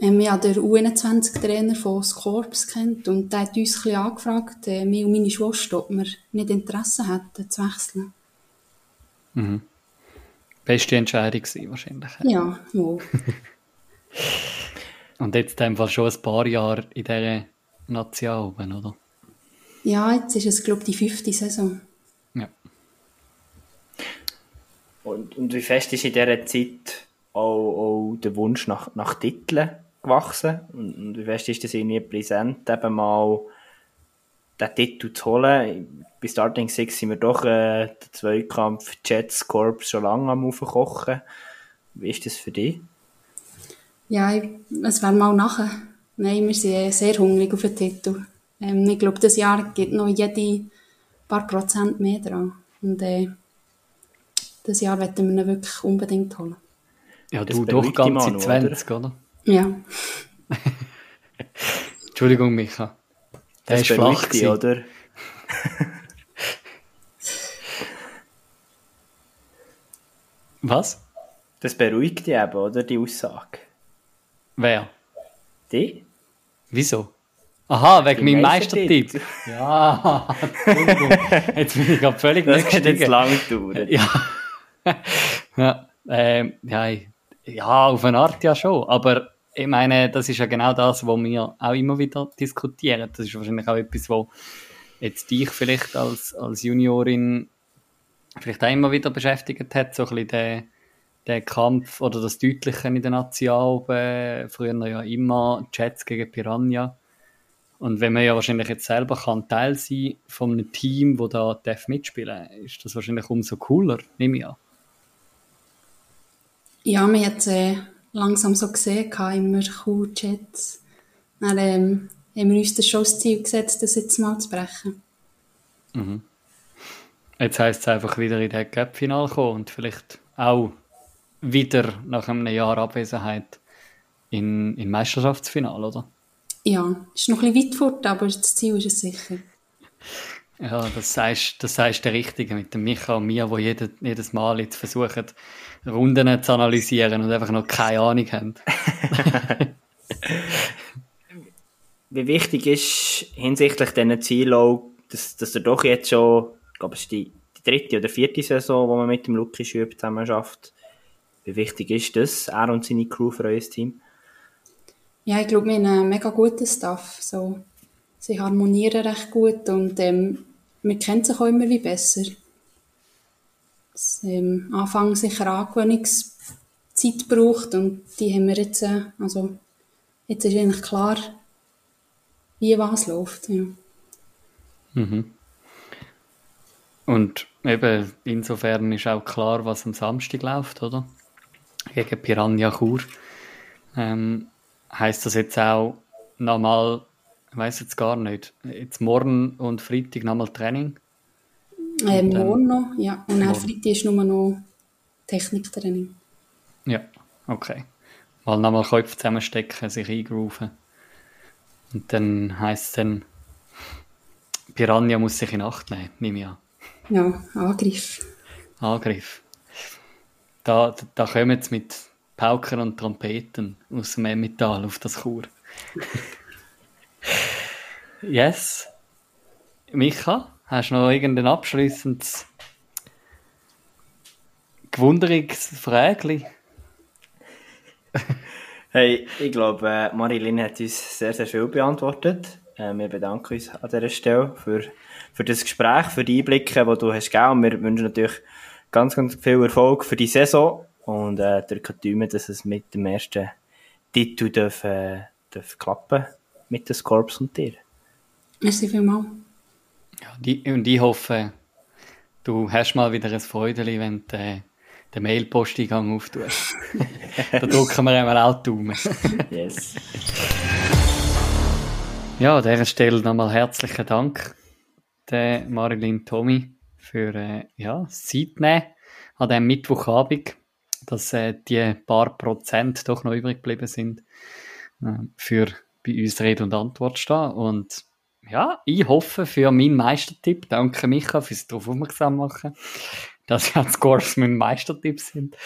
Ähm, ja, der U21-Trainer von Scorps kennt und der hat uns ein angefragt, äh, mich und meine Schwester, ob wir nicht Interesse hätten, zu wechseln. Mhm. Beste Entscheidung gewesen, wahrscheinlich. Ja, wohl. (laughs) Und jetzt in dem Fall schon ein paar Jahre in dieser Nation oben, oder? Ja, jetzt ist es, glaube ich, die fünfte Saison. Ja. Und, und wie fest ist in dieser Zeit auch, auch der Wunsch nach, nach Titeln gewachsen? Und, und wie fest ist das irgendwie präsent, eben mal den Titel zu holen? Bei Starting Six sind wir doch äh, den Zweikampf Jets Corps schon lange am Aufkochen. Wie ist das für dich? Ja, es wäre mal nachher. Nein, wir sind sehr hungrig auf den Titel. Ähm, ich glaube, das Jahr geht noch jede paar Prozent mehr dran. Und äh, das Jahr werden wir ihn wirklich unbedingt holen. Ja, du doch ganze Manu, 20, oder? Ja, (laughs) Entschuldigung, Micha. Der Das ist flach beruhigt dich, oder? (laughs) Was? Das beruhigt dich eben, oder? Die Aussage. Wer? Die? Wieso? Aha, wegen meinem. Meistertipp. (laughs) Ja. Jetzt bin ich gerade völlig (laughs) Das hat jetzt lange gedauert. (laughs) Ja. ja, ähm, ja, auf eine Art ja schon. Aber ich meine, das ist ja genau das, was wir auch immer wieder diskutieren. Das ist wahrscheinlich auch etwas, wo jetzt dich vielleicht als, als Juniorin vielleicht auch immer wieder beschäftigt hat, so ein bisschen der, der Kampf oder das Deutliche in der Nation oben. Früher ja immer Jets gegen Piranha. Und wenn man ja wahrscheinlich jetzt selber kann Teil sein von einem Team, wo da darf mitspielen, ist das wahrscheinlich umso cooler, nehme ich an. ja wir haben es äh, langsam so gesehen, immer cool Chats. Dann ähm, haben wir uns das schon das Ziel gesetzt, das jetzt mal zu brechen. Jetzt heisst es einfach wieder in den Cup-Final kommen und vielleicht auch wieder nach einem Jahr Abwesenheit in, in Meisterschaftsfinale, oder? Ja, ist noch ein bisschen weit fort, aber das Ziel ist es sicher. Ja, das sagst, das sagst der Richtige mit dem Micha und mir, die jede, jedes Mal jetzt versuchen, Runden zu analysieren und einfach noch keine Ahnung haben. (laughs) Wie wichtig ist hinsichtlich diesen Zielen auch, dass, dass er doch jetzt schon, ich glaube, es ist die, die dritte oder vierte Saison, wo man mit dem Lucky Schüb zusammen schafft. Wie wichtig ist das, er und seine Crew für euer Team? Ja, ich glaube, wir haben einen mega guten Staff. So, sie harmonieren recht gut und ähm, wir kennen sich auch immer wie besser. Es ähm, Anfang sicher Angewöhnungszeit braucht und die haben wir jetzt, äh, also jetzt ist eigentlich klar, wie was läuft. Ja. Und eben, insofern ist auch klar, was am Samstag läuft, oder? Gegen Piranha Chur. Ähm, heißt das jetzt auch nochmal, ich weiß jetzt gar nicht, jetzt morgen und Freitag nochmal Training? Ähm, dann- morgen noch, ja. Und dann. Freitag ist nur noch Techniktraining. Ja, okay. Mal nochmal Köpfe zusammenstecken, sich eingrooven. Und dann heisst es dann, Piranha muss sich in Acht nehmen, nehme ich an. Ja, Angriff. Angriff. Da, da, da kommen jetzt mit Pauken und Trompeten aus dem Emmental auf das Chur. (laughs) yes. Micha, hast du noch irgendein abschließendes Gewunderungsfrägli? (laughs) Hey, ich glaube, äh, Marilyn hat uns sehr, sehr viel beantwortet. Äh, wir bedanken uns an dieser Stelle für, für das Gespräch, für die Einblicke, die du hast gegeben. Und wir wünschen natürlich ganz, ganz viel Erfolg für die Saison und äh, drücken die Daumen, dass es mit dem ersten Titel darf, äh, darf klappen mit den Scorps und dir. Merci vielmals. Ja, die, und ich hoffe, du hast mal wieder ein Freudeli, wenn du äh, den Mail-Posteingang auftust. (laughs) da drücken wir einmal auch die Daumen. Yes. Ja, an dieser Stelle nochmal herzlichen Dank, der Marilyn Tommy, für äh, ja, das Zeitnehmen an diesem Mittwochabend, dass äh, die paar Prozent doch noch übrig geblieben sind, äh, für bei uns Rede und Antwort stehen. Und ja, ich hoffe für meinen Meistertipp, danke Micha fürs darauf aufmerksam machen, dass ja die Scores mein Meistertipp sind.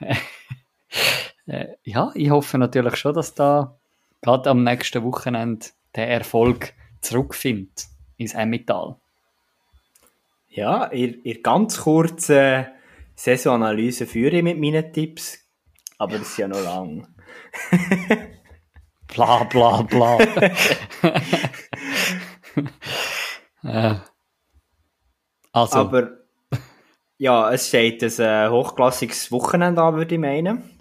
(laughs) äh, ja, ich hoffe natürlich schon, dass da gerade am nächsten Wochenende der Erfolg zurückfindet ins Emmental. Ja, in, in ganz kurzen Saisonanalyse führe ich mit meinen Tipps, aber das ist ja noch lang. (laughs) bla bla bla. (laughs) äh. Also, Aber ja, es steht ein äh, hochklassiges Wochenende an, würde ich meinen.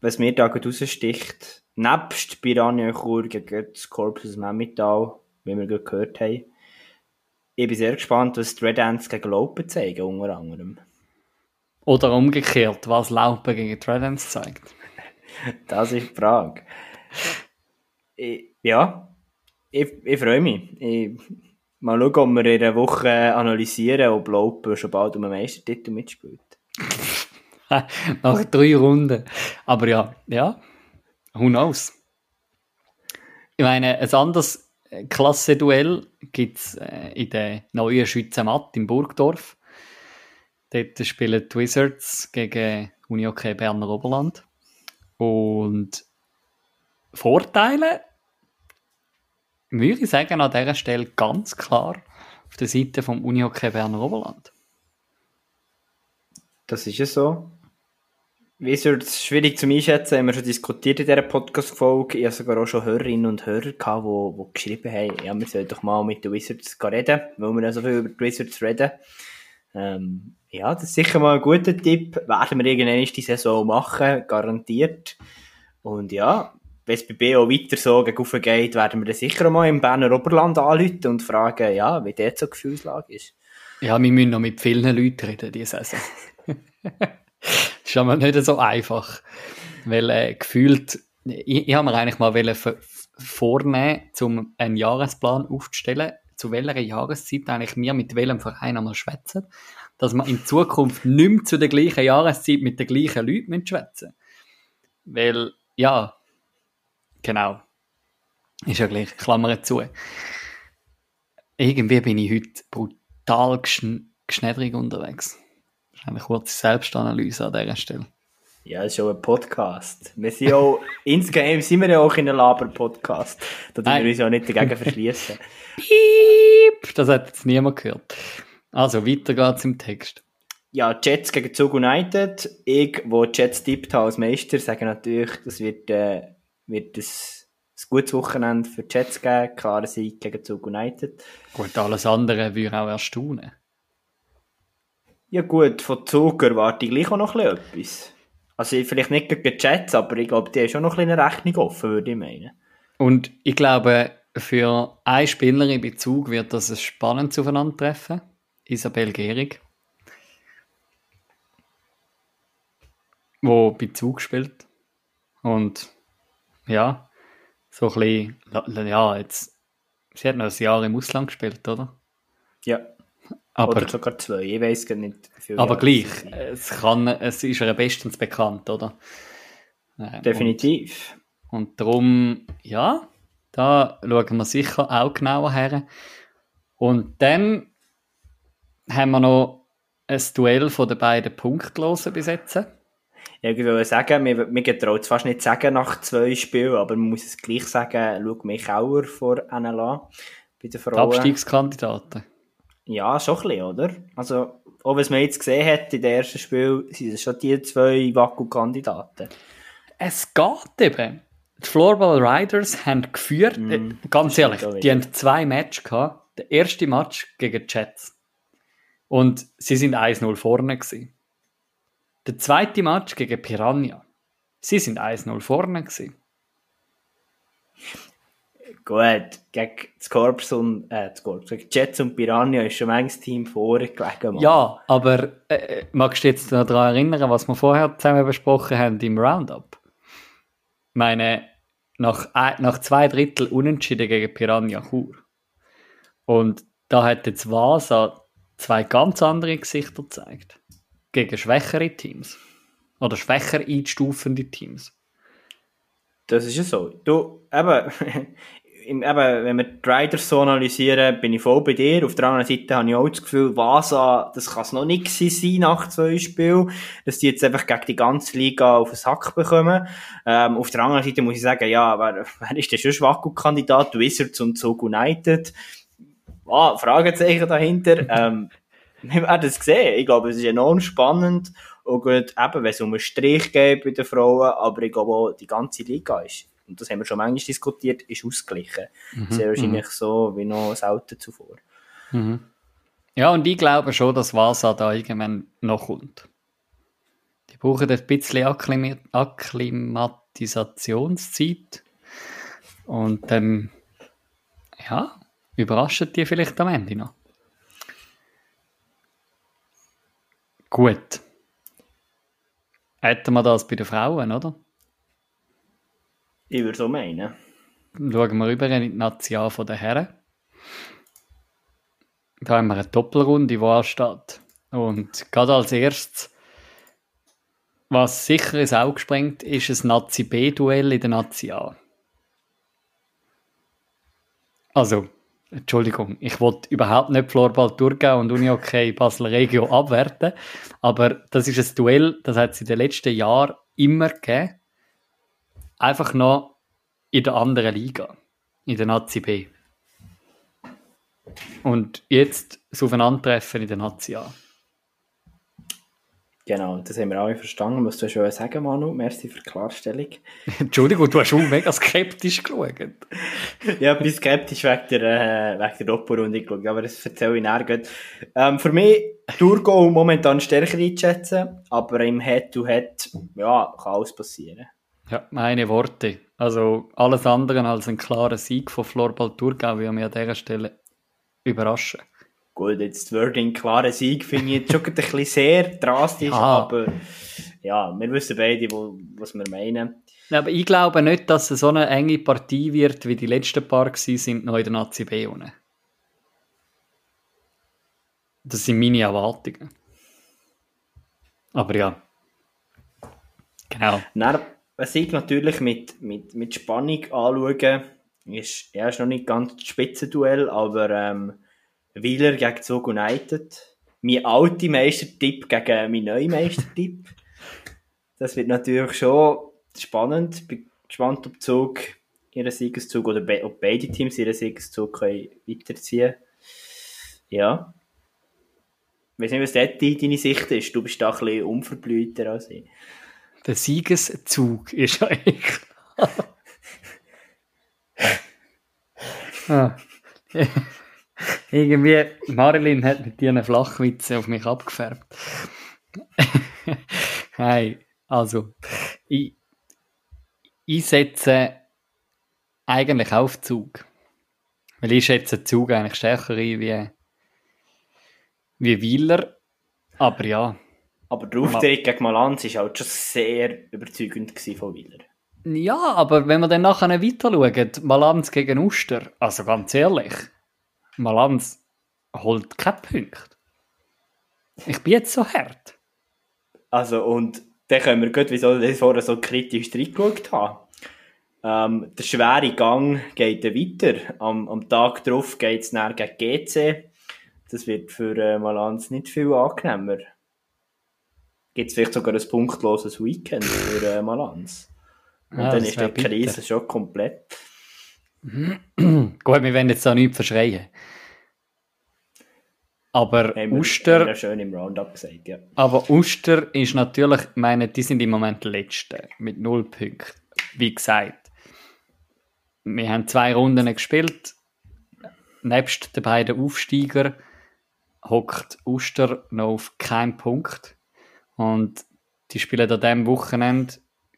Was mir da gerade raussticht, nebst Piranha Chur gegen das Corpus Memmital, wie wir gerade gehört haben, ich bin sehr gespannt, was die Red Ants gegen Laupen zeigen, unter anderem. oder umgekehrt, was Laupen gegen Tridents zeigt. (laughs) Das ist die Frage. Ich, ja, ich, ich freue mich. Ich, mal schauen, ob wir in einer Woche analysieren, ob Laupen schon bald um den Meistertitel mitspielt. (laughs) Nach drei Runden. Aber ja, ja, who knows? Ich meine, ein anderes Klassenduell gibt es äh, in der neuen Schweizer Matt in Burgdorf. Dort spielen die Wizards gegen Unihockey Berner Oberland. Und Vorteile, würde ich sagen, an dieser Stelle ganz klar auf der Seite vom Unihockey Berner Oberland. Das ist ja so. Wizards schwierig zu einschätzen, haben wir schon diskutiert in dieser Podcast-Folge. Ich habe sogar auch schon Hörerinnen und Hörer gehabt, die, die geschrieben haben, ja, wir sollten doch mal mit den Wizards reden, weil wir ja so viel über die Wizards reden. Ähm, ja, das ist sicher mal ein guter Tipp. Werden wir irgendwann die Saison machen, garantiert. Und ja, wenn es bei BO weiter so gegen geht, werden wir dann sicher mal im Berner Oberland anrufen und fragen, ja, wie dort so die Gefühlslage ist. Ja, wir müssen noch mit vielen Leuten reden, diese Saison. (laughs) ist aber nicht so einfach. Weil äh, gefühlt, ich, ich habe mir eigentlich mal vornehmen, um einen Jahresplan aufzustellen, zu welcher Jahreszeit eigentlich wir mit welchem Verein einmal schwätzen, dass wir in Zukunft nicht mehr zu der gleichen Jahreszeit mit den gleichen Leuten schwätzen Weil, ja, genau. Ist ja gleich, Klammer zu. Irgendwie bin ich heute brutal geschn geschnädrig unterwegs. Das eine kurze Selbstanalyse an dieser Stelle. Ja, das ist auch ein Podcast. Wir sind auch, (laughs) insgeheim sind wir ja auch in einem Laber-Podcast. Da dürfen wir uns ja nicht dagegen verschließen. (laughs) Piep! Das hat jetzt niemand gehört. Also, weiter geht's im Text. Ja, Jets gegen Zug United. Ich, wo Jets tippt habe als Meister, sage natürlich, das wird, äh, wird ein, ein gutes Wochenende für die Jets geben. Klarer Sieg gegen Zug United. Gut, alles andere würde auch erstaunen. Ja gut, von Zug erwarte ich gleich auch noch ein bisschen etwas. Also vielleicht nicht gegen die Jets, aber ich glaube, die haben schon noch ein bisschen eine Rechnung offen, würde ich meinen. Und ich glaube, für eine Spielerin in Bezug wird das ein spannendes Aufeinandertreffen. Isabel Gehrig. Wo Bezug spielt. Und ja, so ein bisschen, ja, jetzt, sie hat noch ein Jahr im Ausland gespielt, oder? Ja, Aber, oder sogar zwei, ich weiß gar nicht. aber Jahre gleich, es kann, es ist ihr bestens bekannt, oder? Äh, Definitiv. Und, und darum, ja, da schauen wir sicher auch genauer her. Und dann haben wir noch ein Duell von den beiden Punktlosen besetzen. Ja, ich würde sagen, mir, mir getraut es fast nicht sagen nach zwei Spielen, aber man muss es gleich sagen, schau mich Auer vor NLA bei den Die Frauen. Abstiegskandidaten. Ja, schon ein bisschen, oder? Also, auch was man jetzt gesehen hat in den ersten Spiel, sind es schon die zwei Wacko-Kandidaten. Es geht eben. Die Floorball Riders haben geführt, äh, ganz ehrlich, die haben zwei Matches gehabt. Der erste Match gegen die Jets. Und sie sind 1-0 vorne gewesen. Der zweite Match gegen Piranha. Sie sind 1-0 vorne gewesen. Gut, gegen das Corps und, äh, das gegen Jets und Piranha ist schon manches Team vorgelegen. Mann. Ja, aber äh, magst du jetzt noch daran erinnern, was wir vorher zusammen besprochen haben im Roundup? Ich meine, nach, ein- nach zwei Drittel Unentschieden gegen Piranha Chur. Und da hat jetzt Vasa zwei ganz andere Gesichter gezeigt. Gegen schwächere Teams. Oder schwächer einstufende Teams. Das ist ja so. Du, im, (laughs) eben, wenn wir die Riders so analysieren, bin ich voll bei dir. Auf der anderen Seite habe ich auch das Gefühl, Vasa, das kann es noch nicht sein nach zwei Spielen, dass die jetzt einfach gegen die ganze Liga auf den Sack bekommen. Ähm, auf der anderen Seite muss ich sagen, ja, wer, (laughs) wer ist denn schon Schwacko-Kandidat? Wizards und Zug United? Ah, Fragezeichen dahinter. (laughs) ähm, wir werden es sehen. Ich glaube, es ist enorm spannend. auch gut, eben, wenn es um einen Strich geht bei den Frauen, aber ich glaube auch, die ganze Liga ist, und das haben wir schon manchmal diskutiert, ist ausgeglichen. Mhm, Sehr wahrscheinlich so wie noch selten zuvor. Mhm. Ja, und ich glaube schon, dass Vasa da irgendwann noch kommt. Die brauchen ein bisschen Akklim Akklimatisationszeit. Und dann, ja, überraschen die vielleicht am Ende noch. Gut. Hätten wir das bei den Frauen, oder? Ich würde so meinen. Schauen wir rüber in die Nation den Herren. Da haben wir eine Doppelrunde, die ansteht. Und gerade als erstes, was sicher ins Auge springt, ist ein Nazi-B-Duell in der Nazi A. Also, Entschuldigung, ich wollte überhaupt nicht Florball Thurgau und Unihockey Basel Regio abwerten, aber das ist ein Duell, das hat es in den letzten Jahren immer gegeben. Einfach noch in der anderen Liga, in der Nazi B. Und jetzt das Aufeinandertreffen in der Nazi A. Genau, das haben wir alle verstanden. Musst du schon sagen, Manu? Merci für die Klarstellung. (laughs) Entschuldigung, du hast schon mega skeptisch geschaut. (laughs) ja, ich bin skeptisch wegen der, äh, wegen der Doppelrunde geschaut, aber das erzähle ich nachher ähm, Für mich, Thurgau momentan stärker einschätzen, aber im Head-to-Head, ja, kann alles passieren. Ja, meine Worte. Also alles andere als ein klarer Sieg von Florbal Thurgau würde mich an dieser Stelle überraschen. Gut, jetzt Wording klarer Sieg finde ich jetzt schon ein bisschen sehr drastisch, Ja. aber ja, wir wissen beide, wo, was wir meinen. Ja, Aber ich glaube nicht, dass es so eine enge Partie wird, wie die letzten paar gewesen sind, noch in der Nazi B unten. Das sind meine Erwartungen. Aber ja. Genau. Dann, was ich natürlich mit, mit, mit Spannung anschaue, ist, ja, ist noch nicht ganz das Spitzenduell, aber ähm, Wieler gegen Zug United. Mein alter Meistertipp gegen meinen neuen Meistertipp. das wird natürlich schon spannend. Bin gespannt, ob Zug ihren Siegeszug oder be ob beide Teams ihren Siegeszug können weiterziehen Ja. Ich weiß nicht, was dort deine Sicht ist. Du bist da ein bisschen unverblühter als ich. Der Siegeszug ist eigentlich. (laughs) ah. (laughs) Irgendwie, Marilyn hat mit ihren Flachwitzen auf mich abgefärbt. (laughs) Nein, also, ich, ich setze eigentlich auf Zug. Weil ich schätze Zug eigentlich stärker ein wie, wie Wieler. Aber ja, Aber der Auftritt gegen Malanz war halt schon sehr überzeugend von Wieler. Ja, aber wenn wir dann nachher weiter schauen, Malanz gegen Uster, also ganz ehrlich, Malanz holt keinen Punkt. Ich bin jetzt so hart. Also, und dann können wir gut, wieso ich vorher so kritisch reingeschaut habe. Ähm, der schwere Gang geht dann weiter. Am, am Tag darauf geht es gegen GC. Das wird für äh, Malanz nicht viel angenehmer. Gibt es vielleicht sogar ein punktloses Weekend für äh, Malanz. Und Ja, dann ist die Krise bitter. schon komplett. Gut, wir werden jetzt da nichts verschreien. Aber Haben wir, haben Uster, wir ja schön im Roundup gesagt, ja. aber Uster ist natürlich, ich meine, die sind im Moment Letzte mit null Punkten. Wie gesagt, wir haben zwei Runden gespielt. Nebst den beiden Aufsteiger hockt Uster noch auf keinen Punkt. Und die spielen an diesem Wochenende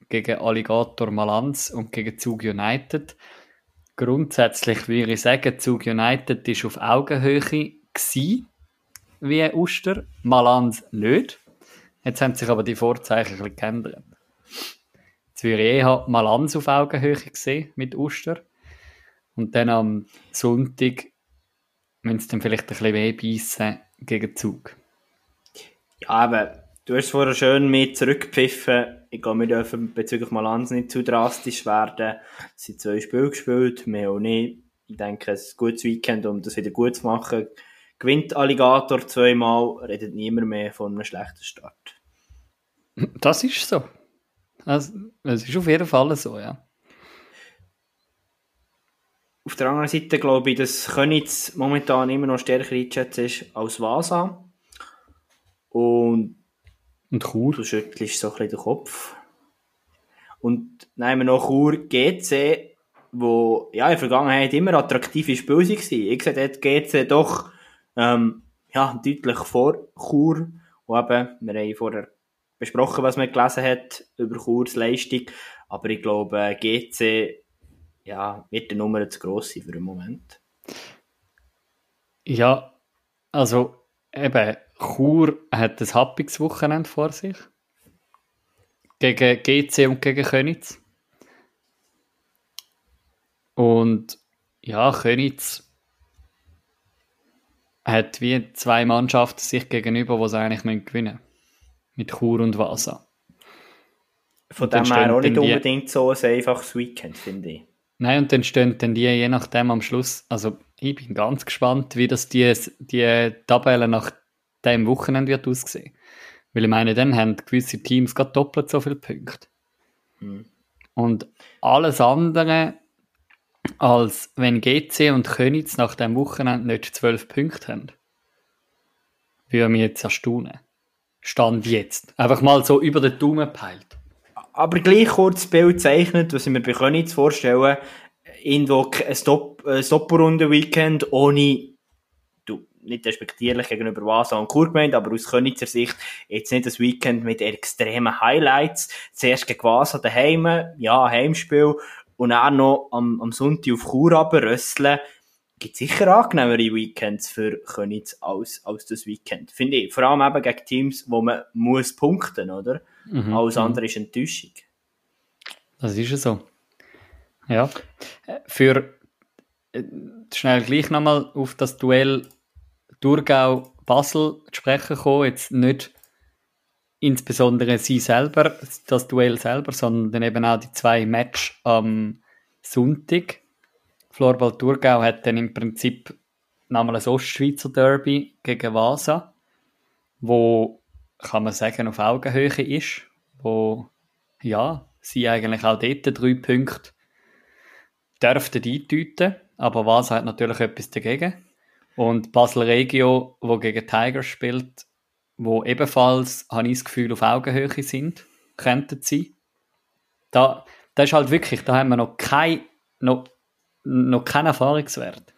gegen Alligator Malanz und gegen Zug United. Grundsätzlich würde ich sagen, Zug United ist auf Augenhöhe gsi wie Uster, Malanz nicht. Jetzt haben sich aber die Vorzeichen ein bisschen geändert. Jetzt würde ich eher Malanz auf Augenhöhe gesehen mit Uster. Und dann am Sonntag müssen sie dann vielleicht ein bisschen weh beißen gegen Zug. Ja, aber du hast vorher schön mit zurückgepfiffen. Ich glaube, wir dürfen bezüglich Malanz nicht zu drastisch werden. Es sind zwei Spiele gespielt, mehr auch nicht. Ich denke, es ist ein gutes Weekend, um das wieder gut zu machen. Gewinnt Alligator zweimal, redet niemand mehr von einem schlechten Start. Das ist so. Das, das ist auf jeden Fall so, ja. Auf der anderen Seite glaube ich, dass Könitz momentan immer noch stärker eingeschätzt ist als Vasa. Und Und Chur. Du schüttelst so ein bisschen den Kopf. Und haben wir noch Chur GC, wo ja, in der Vergangenheit immer attraktive Spiele waren. Ich sehe dort GC doch ähm, ja, deutlich vor Chur. Und eben, wir haben vorher besprochen, was man gelesen hat über Churs Leistung. Aber ich glaube, GC ja, wird die Nummer zu gross sein für den Moment. Ja, also eben, Chur hat ein happiges Wochenende vor sich. Gegen GC und gegen Könitz. Und ja, Könitz hat wie zwei Mannschaften sich gegenüber, die sie eigentlich gewinnen müssen. Mit Chur und Vasa. Von Und dem her auch nicht die- unbedingt so ein einfaches Weekend, finde ich. Nein, und dann stehen dann die je nachdem am Schluss. Also ich bin ganz gespannt, wie das die, die Tabelle nach dem Wochenende wird aussehen. Weil ich meine, dann haben gewisse Teams gerade doppelt so viele Punkte. Hm. Und alles andere, als wenn GC und Könitz nach dem Wochenende nicht zwölf Punkte haben, würde mich jetzt erstaunen. Stand jetzt. Einfach mal so über den Daumen peilt. Aber gleich kurz das Bild zeichnet, was ich mir bei Könitz vorstellen, irgendwo ein Stop, Stopperunde-Weekend ohne, nicht respektierlich gegenüber Vasa und Chur gemeint, aber aus Könitzer Sicht jetzt nicht ein Weekend mit extremen Highlights. Zuerst gegen Vasa daheim, ja, Heimspiel, und dann noch am, am Sonntag auf Chur runterrösseln. Gibt sicher angenehmere Weekends für Könitz als, als das Weekend. Finde ich. Vor allem eben gegen Teams, wo man muss punkten, oder? Mhm. Alles andere ist Enttäuschung. Das ist ja so. Ja. Äh, Für äh, schnell gleich nochmal auf das Duell Thurgau-Basel zu sprechen kommen. Jetzt nicht insbesondere sie selber, das Duell selber, sondern eben auch die zwei Matches am Sonntag. Florbal Thurgau hat dann im Prinzip nochmal ein Ostschweizer Derby gegen Vasa, wo, kann man sagen, auf Augenhöhe ist, wo ja, sie eigentlich auch dort drei Punkte dürften eindeuten, aber was hat natürlich etwas dagegen. Und Basel Regio, wo gegen Tigers spielt, wo ebenfalls, habe ich das Gefühl, auf Augenhöhe sind, könnten sie. Da, da ist halt wirklich, da haben wir noch kein, noch, noch keinen Erfahrungswert.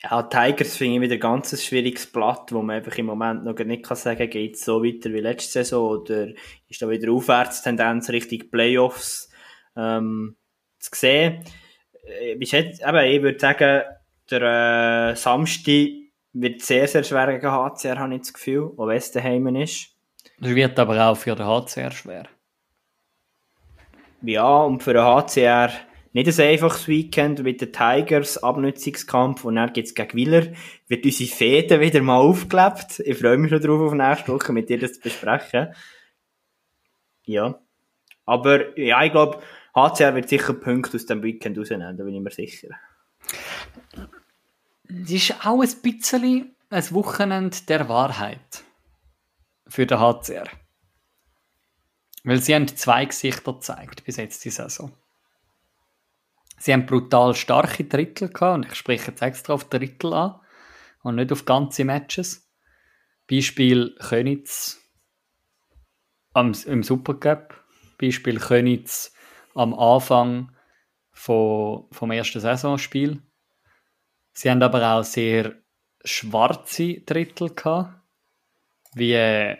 Ja, Tigers finde ich wieder ganz ein schwieriges Blatt, wo man einfach im Moment noch nicht kann sagen geht es so weiter wie letzte Saison oder ist da wieder Aufwärtstendenz Richtung Playoffs ähm, zu sehen. Äh, eben, ich würde sagen, der äh, Samstag wird sehr, sehr schwer gegen HCR, habe ich das Gefühl, auch wenn es daheim ist. Das wird aber auch für den HCR schwer. Ja, und für den HCR nicht ein einfaches Weekend mit den Tigers, Abnutzungskampf und dann geht's gegen Willer. Wird unsere Fäden wieder mal aufgelebt. Ich freue mich schon drauf, auf nächste Woche mit dir das zu besprechen. Ja. Aber, ja, ich glaube, HCR wird sicher Punkte aus dem Weekend rausnehmen, da bin ich mir sicher. Es ist auch ein bisschen ein Wochenende der Wahrheit für den HCR. Weil sie haben zwei Gesichter gezeigt bis jetzt die Saison. Sie haben brutal starke Drittel gehabt, und ich spreche jetzt extra auf Drittel an und nicht auf ganze Matches. Beispiel Könitz am, im Supercup, Beispiel Könitz am Anfang von, vom ersten Saisonspiel. Sie haben aber auch sehr schwarze Drittel gehabt, wie äh,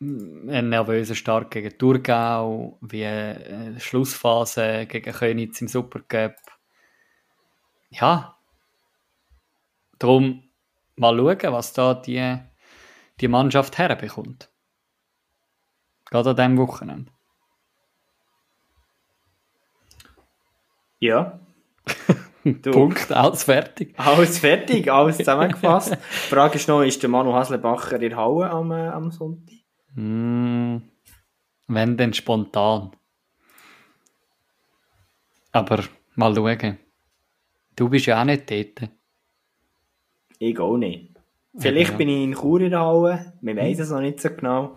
ein nervöser Start gegen Thurgau, wie äh, Schlussphase gegen Könitz im Supercup. Ja, darum mal schauen, was da die, die Mannschaft herbekommt. Gerade an diesem Wochenende. Ja. (laughs) Du, Punkt, alles fertig. Alles fertig, alles (laughs) zusammengefasst. Die Frage ist noch, ist der Manu Haslebacher in Halle am, äh, am Sonntag? Mm, wenn denn spontan. Aber mal schauen. Du bist ja auch nicht dort. Ich auch nicht. Vielleicht Ja. bin ich in Chur in der Halle, wir wissen es noch nicht so genau.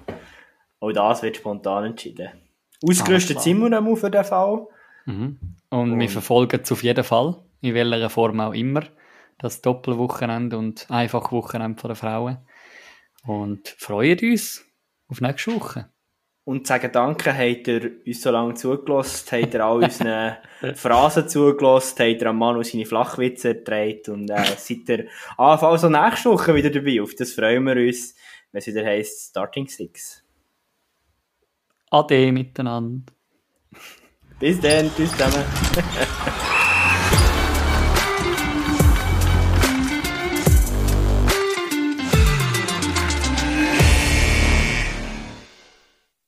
Auch das wird spontan entschieden. Ausgerüstet Alles sind wir noch für den Fall. Mhm. Und, wir Und- verfolgen es auf jeden Fall, in welcher Form auch immer, das Doppelwochenende und Einfachwochenende von der Frauen. Und freuen uns auf nächste Woche. Und sagen Danke, habt ihr uns so lange zugelassen, habt ihr all unseren (laughs) Phrasen zugelassen, habt ihr am Manu seine Flachwitze erträgt und äh, seid ihr anfangs so nächste Woche wieder dabei. Auf das freuen wir uns, wenn es wieder heisst Starting Six. Ade miteinander. Bis dann, tschüss zusammen. (laughs)